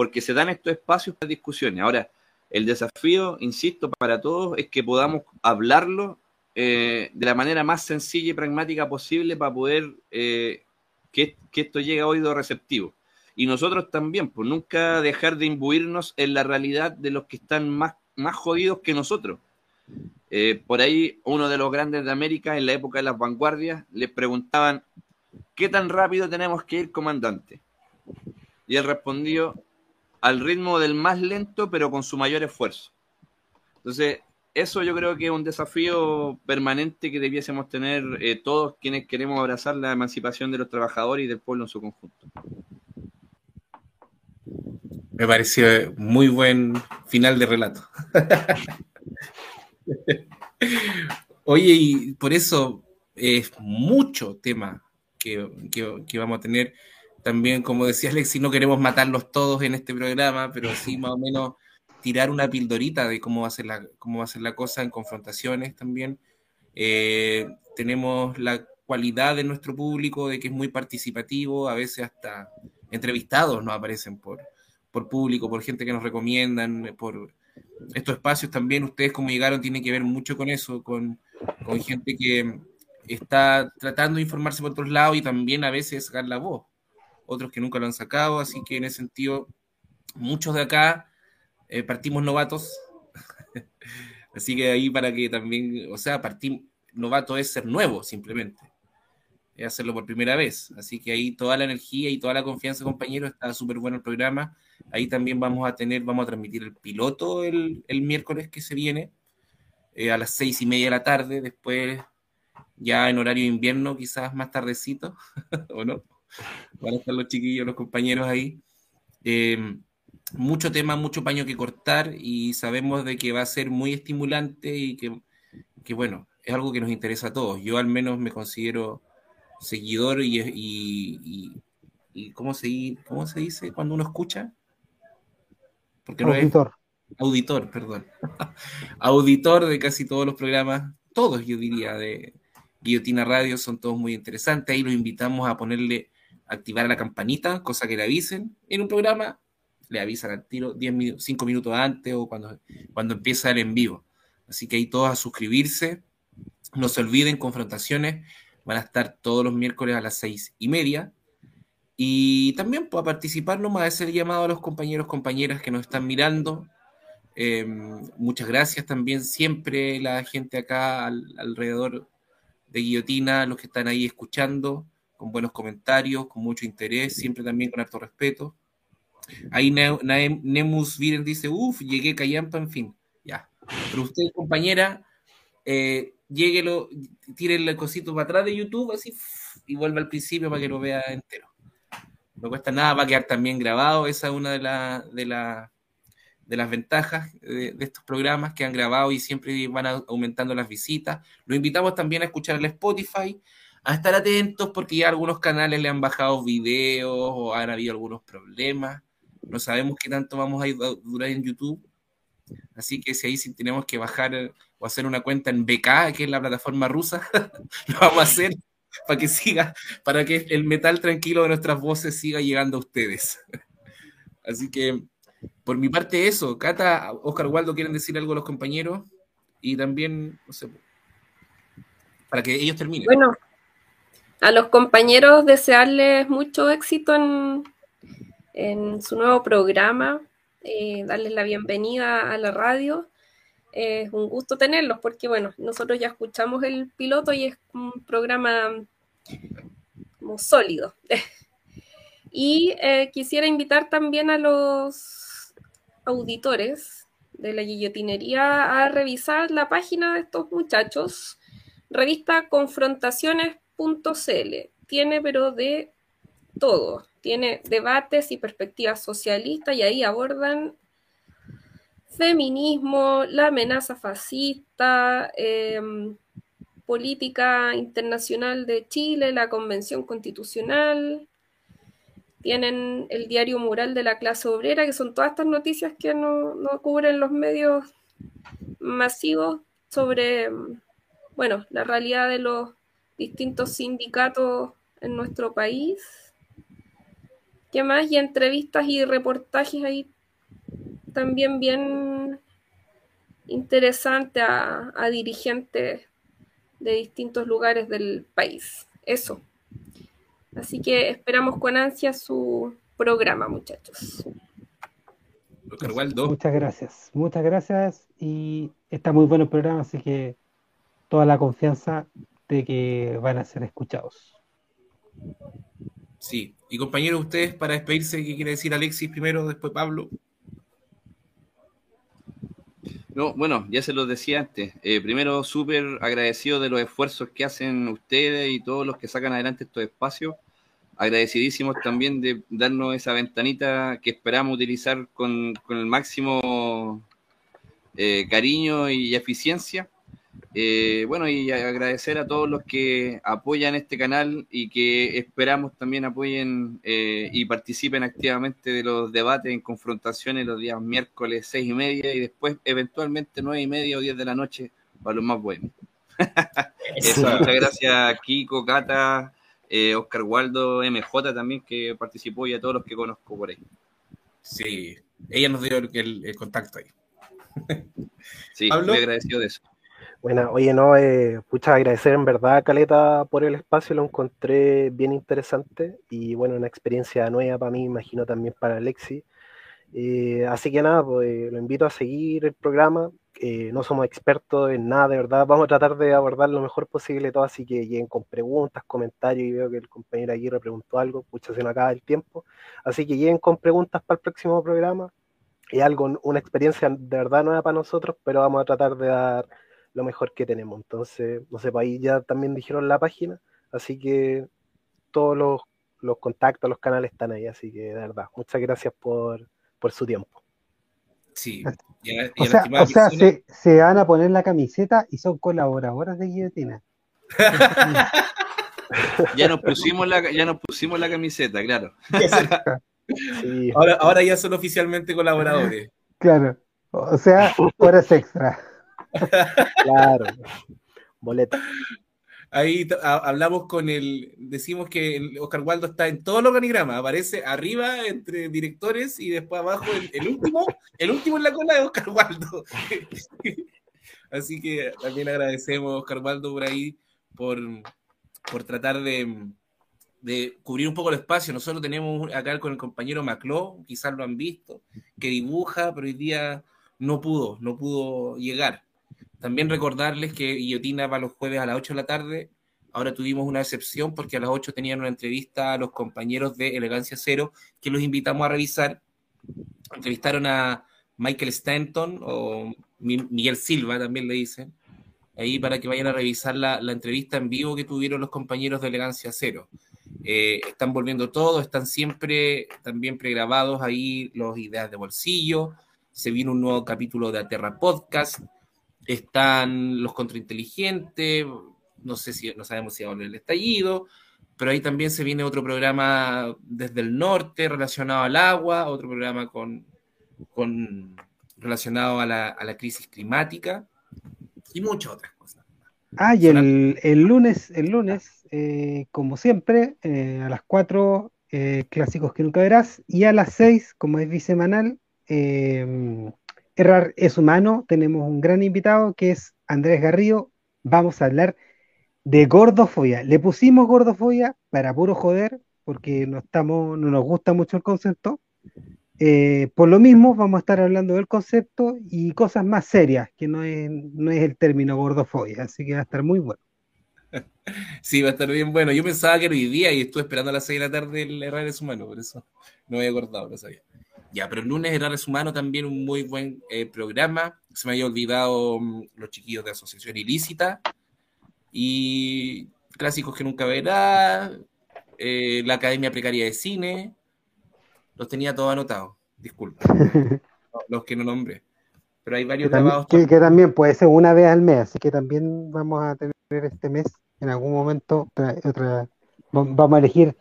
porque se dan estos espacios para discusiones. Ahora, el desafío, insisto, para todos es que podamos hablarlo eh, de la manera más sencilla y pragmática posible para poder eh, que, que, esto llegue a oído receptivo. Y nosotros también, pues nunca dejar de imbuirnos en la realidad de los que están más, más jodidos que nosotros. Eh, por ahí, uno de los grandes de América, en la época de las vanguardias, les preguntaban, ¿qué tan rápido tenemos que ir, comandante? Y él respondió, al ritmo del más lento, pero con su mayor esfuerzo. Entonces, eso yo creo que es un desafío permanente que debiésemos tener eh, todos quienes queremos abrazar la emancipación de los trabajadores y del pueblo en su conjunto. Me pareció muy buen final de relato. Oye, y por eso es mucho tema que, que, vamos a tener también, como decía Alexi, no queremos matarlos todos en este programa, pero sí más o menos tirar una pildorita de cómo va a ser la, cómo va a ser la cosa en confrontaciones también. Eh, tenemos la cualidad de nuestro público de que es muy participativo, a veces hasta entrevistados nos aparecen por, por público, por gente que nos recomiendan, por estos espacios también, ustedes como llegaron tienen que ver mucho con eso, con, con gente que está tratando de informarse por otros lados y también a veces sacar la voz otros que nunca lo han sacado, así que en ese sentido, muchos de acá eh, partimos novatos, así que ahí para que también, o sea, partir novato es ser nuevo simplemente. Hacerlo por primera vez. Así que ahí toda la energía y toda la confianza, compañeros, está súper bueno el programa. Ahí también vamos a tener, vamos a transmitir el piloto el, el miércoles que se viene, eh, a las seis y media de la tarde, después ya en horario de invierno, quizás más tardecito, ¿o no? Van a estar los chiquillos, los compañeros ahí. Eh, mucho tema, mucho paño que cortar y sabemos de que va a ser muy estimulante y que, que bueno, es algo que nos interesa a todos. Yo al menos me considero seguidor y, y, y, ¿cómo, se, ¿cómo se dice cuando uno escucha? Porque auditor. auditor, perdón. auditor de casi todos los programas, todos yo diría, de Guillotina Radio, son todos muy interesantes. Ahí los invitamos a ponerle, activar la campanita, cosa que le avisen en un programa, le avisan al tiro 10 5 minutos antes o cuando, cuando empieza el en vivo. Así que ahí todos a suscribirse. No se olviden, confrontaciones van a estar todos los miércoles a las seis y media. Y también para pues, participar nomás es el llamado a los compañeros, compañeras que nos están mirando. Eh, muchas gracias también siempre la gente acá alrededor de Guillotina, los que están ahí escuchando, con buenos comentarios, con mucho interés, siempre también con harto respeto. Ahí Nemus Viren dice, uff, llegué Callampa, en fin, ya. Pero usted, compañera, eh, lléguelo, tire el cosito para atrás de YouTube, así, y vuelve al principio para que lo vea entero. No cuesta nada, va a quedar también grabado, esa es una de, de, de las ventajas de, estos programas que han grabado y siempre van aumentando las visitas. Lo invitamos también a escuchar el Spotify, a estar atentos porque ya algunos canales le han bajado videos o han habido algunos problemas. No sabemos qué tanto vamos a durar en YouTube. Así que si ahí sí tenemos que bajar o hacer una cuenta en BK, que es la plataforma rusa, lo vamos a hacer para que siga, para que el metal tranquilo de nuestras voces siga llegando a ustedes. Así que, por mi parte, eso. Cata, Oscar Waldo, ¿quieren decir algo a los compañeros? Y también, no sé, para que ellos terminen. Bueno, a los compañeros desearles mucho éxito en, en su nuevo programa, eh, darles la bienvenida a la radio es un gusto tenerlos porque, bueno, nosotros ya escuchamos el piloto y es un programa como sólido. y eh, quisiera invitar también a los auditores de la guillotinería a revisar la página de estos muchachos, revista confrontaciones.cl. Tiene pero de todo. Tiene debates y perspectivas socialistas y ahí abordan feminismo, la amenaza fascista, em, política internacional de Chile, la Convención Constitucional, tienen el diario mural de la clase obrera, que son todas estas noticias que no, cubren los medios masivos sobre, bueno, la realidad de los distintos sindicatos en nuestro país. ¿Qué más? Y entrevistas y reportajes ahí también bien interesante a, dirigentes de distintos lugares del país. Eso. Así que esperamos con ansia su programa, muchachos. Muchas gracias, muchas gracias y está muy bueno el programa, así que toda la confianza de que van a ser escuchados. Sí, y compañeros, ustedes para despedirse, ¿qué quiere decir Alexis primero, después Pablo? No, bueno, ya se los decía antes. Eh, primero, súper agradecido de los esfuerzos que hacen ustedes y todos los que sacan adelante estos espacios. Agradecidísimos también de darnos esa ventanita que esperamos utilizar con, el máximo eh, cariño y eficiencia. Eh, bueno, y agradecer a todos los que apoyan este canal y que esperamos también apoyen eh, y participen activamente de los debates en confrontaciones los días miércoles seis y media y después eventualmente nueve y media o diez de la noche para los más buenos. muchas gracias Kiko, Cata, eh, Oscar Waldo, MJ también que participó y a todos los que conozco por ahí. Sí, ella nos dio el, contacto ahí. Sí, muy agradecido de eso. Bueno, oye, no, eh, pucha, agradecer en verdad a Caleta por el espacio, lo encontré bien interesante y bueno, una experiencia nueva para mí, imagino también para Alexi. Eh, así que nada, pues lo invito a seguir el programa. Eh, no somos expertos en nada, de verdad. Vamos a tratar de abordar lo mejor posible todo, así que lleguen con preguntas, comentarios. Y veo que el compañero Aguirre preguntó algo, pucha, se nos acaba el tiempo. Así que lleguen con preguntas para el próximo programa. Es algo, una experiencia de verdad nueva para nosotros, pero vamos a tratar de dar lo mejor que tenemos. Entonces, no sé, pues ahí ya también dijeron la página, así que todos los, los contactos, los canales están ahí, así que de verdad, muchas gracias por, por su tiempo. Sí. Ya, o sea, o sea se, se, van a poner la camiseta y son colaboradoras de Guillotina. ya nos pusimos la, ya nos pusimos la camiseta, claro. Sí. Ahora, ahora ya son oficialmente colaboradores. Claro. O sea, horas extra. Claro. Boleta. Ahí hablamos con el, decimos que el Oscar Waldo está en todo el organigrama, aparece arriba entre directores y después abajo el, último, el último en la cola de Oscar Waldo. Así que también agradecemos a Oscar Waldo por ahí, por, por tratar de, de, cubrir un poco el espacio. Nosotros tenemos acá con el compañero Macló, quizás lo han visto, que dibuja, pero hoy día no pudo, no pudo llegar. También recordarles que Guillotina va los jueves a las 8 de la tarde. Ahora tuvimos una excepción porque a las 8 tenían una entrevista a los compañeros de Elegancia Cero que los invitamos a revisar. Entrevistaron a Michael Stanton o Miguel Silva, también le dicen, ahí para que vayan a revisar la, entrevista en vivo que tuvieron los compañeros de Elegancia Cero. Eh, están volviendo todo, están siempre también pregrabados ahí los ideas de bolsillo. Se viene un nuevo capítulo de Aterra Podcast están los contrainteligentes, no sé si, no sabemos si va a volver el estallido, pero ahí también se viene otro programa desde el norte relacionado al agua, otro programa con, con relacionado a la, a la crisis climática y muchas otras cosas. Ah, y el, el lunes, el lunes, eh, como siempre, eh, a las 4, eh, clásicos que nunca verás, y a las 6, como es bisemanal, eh, Errar es humano, tenemos un gran invitado que es Andrés Garrido. Vamos a hablar de gordofobia. Le pusimos gordofobia para puro joder, porque no, estamos, no nos gusta mucho el concepto. Eh, por lo mismo, vamos a estar hablando del concepto y cosas más serias, que no es, no es el término gordofobia, así que va a estar muy bueno. Sí, va a estar bien bueno. Yo pensaba que era hoy día y estuve esperando a las 6 de la tarde el errar es humano, por eso no había acordado, no sabía. Ya, pero el lunes era Humano también un muy buen eh, programa. Se me había olvidado um, los chiquillos de Asociación Ilícita. Y clásicos que nunca verá. Eh, la Academia Precaria de Cine. Los tenía todos anotados. Disculpa. los que no nombré. Pero hay varios que grabados. También, que, que, también puede ser una vez al mes. Así que también vamos a tener este mes, en algún momento, otra, otra vamos a elegir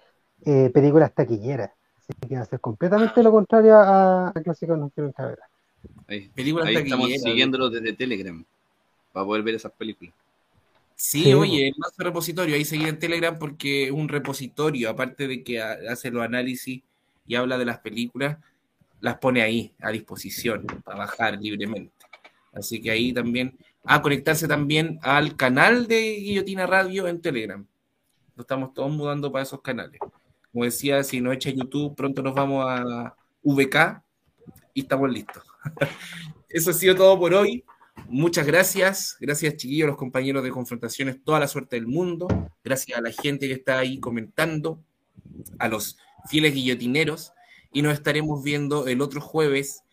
eh, películas taquilleras que hacer completamente lo contrario a, a Clásicos No Quiero Cabrera. Ahí, ahí estamos siguiéndolo desde Telegram para poder ver esas películas. Sí, sí, oye, más repositorio, ahí seguir en Telegram porque es un repositorio, aparte de que hace los análisis y habla de las películas, las pone ahí a disposición para bajar libremente. Así que ahí también, a conectarse también al canal de Guillotina Radio en Telegram. Nos estamos todos mudando para esos canales. Como decía, si no echa YouTube, pronto nos vamos a VK y estamos listos. Eso ha sido todo por hoy. Muchas gracias. Gracias, chiquillos, los compañeros de confrontaciones, toda la suerte del mundo. Gracias a la gente que está ahí comentando, a los fieles guillotineros. Y nos estaremos viendo el otro jueves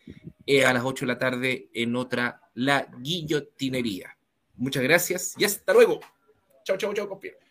eh, a las 8 de la tarde en otra La Guillotinería. Muchas gracias y hasta luego. Chao, chao, chao, compañeros.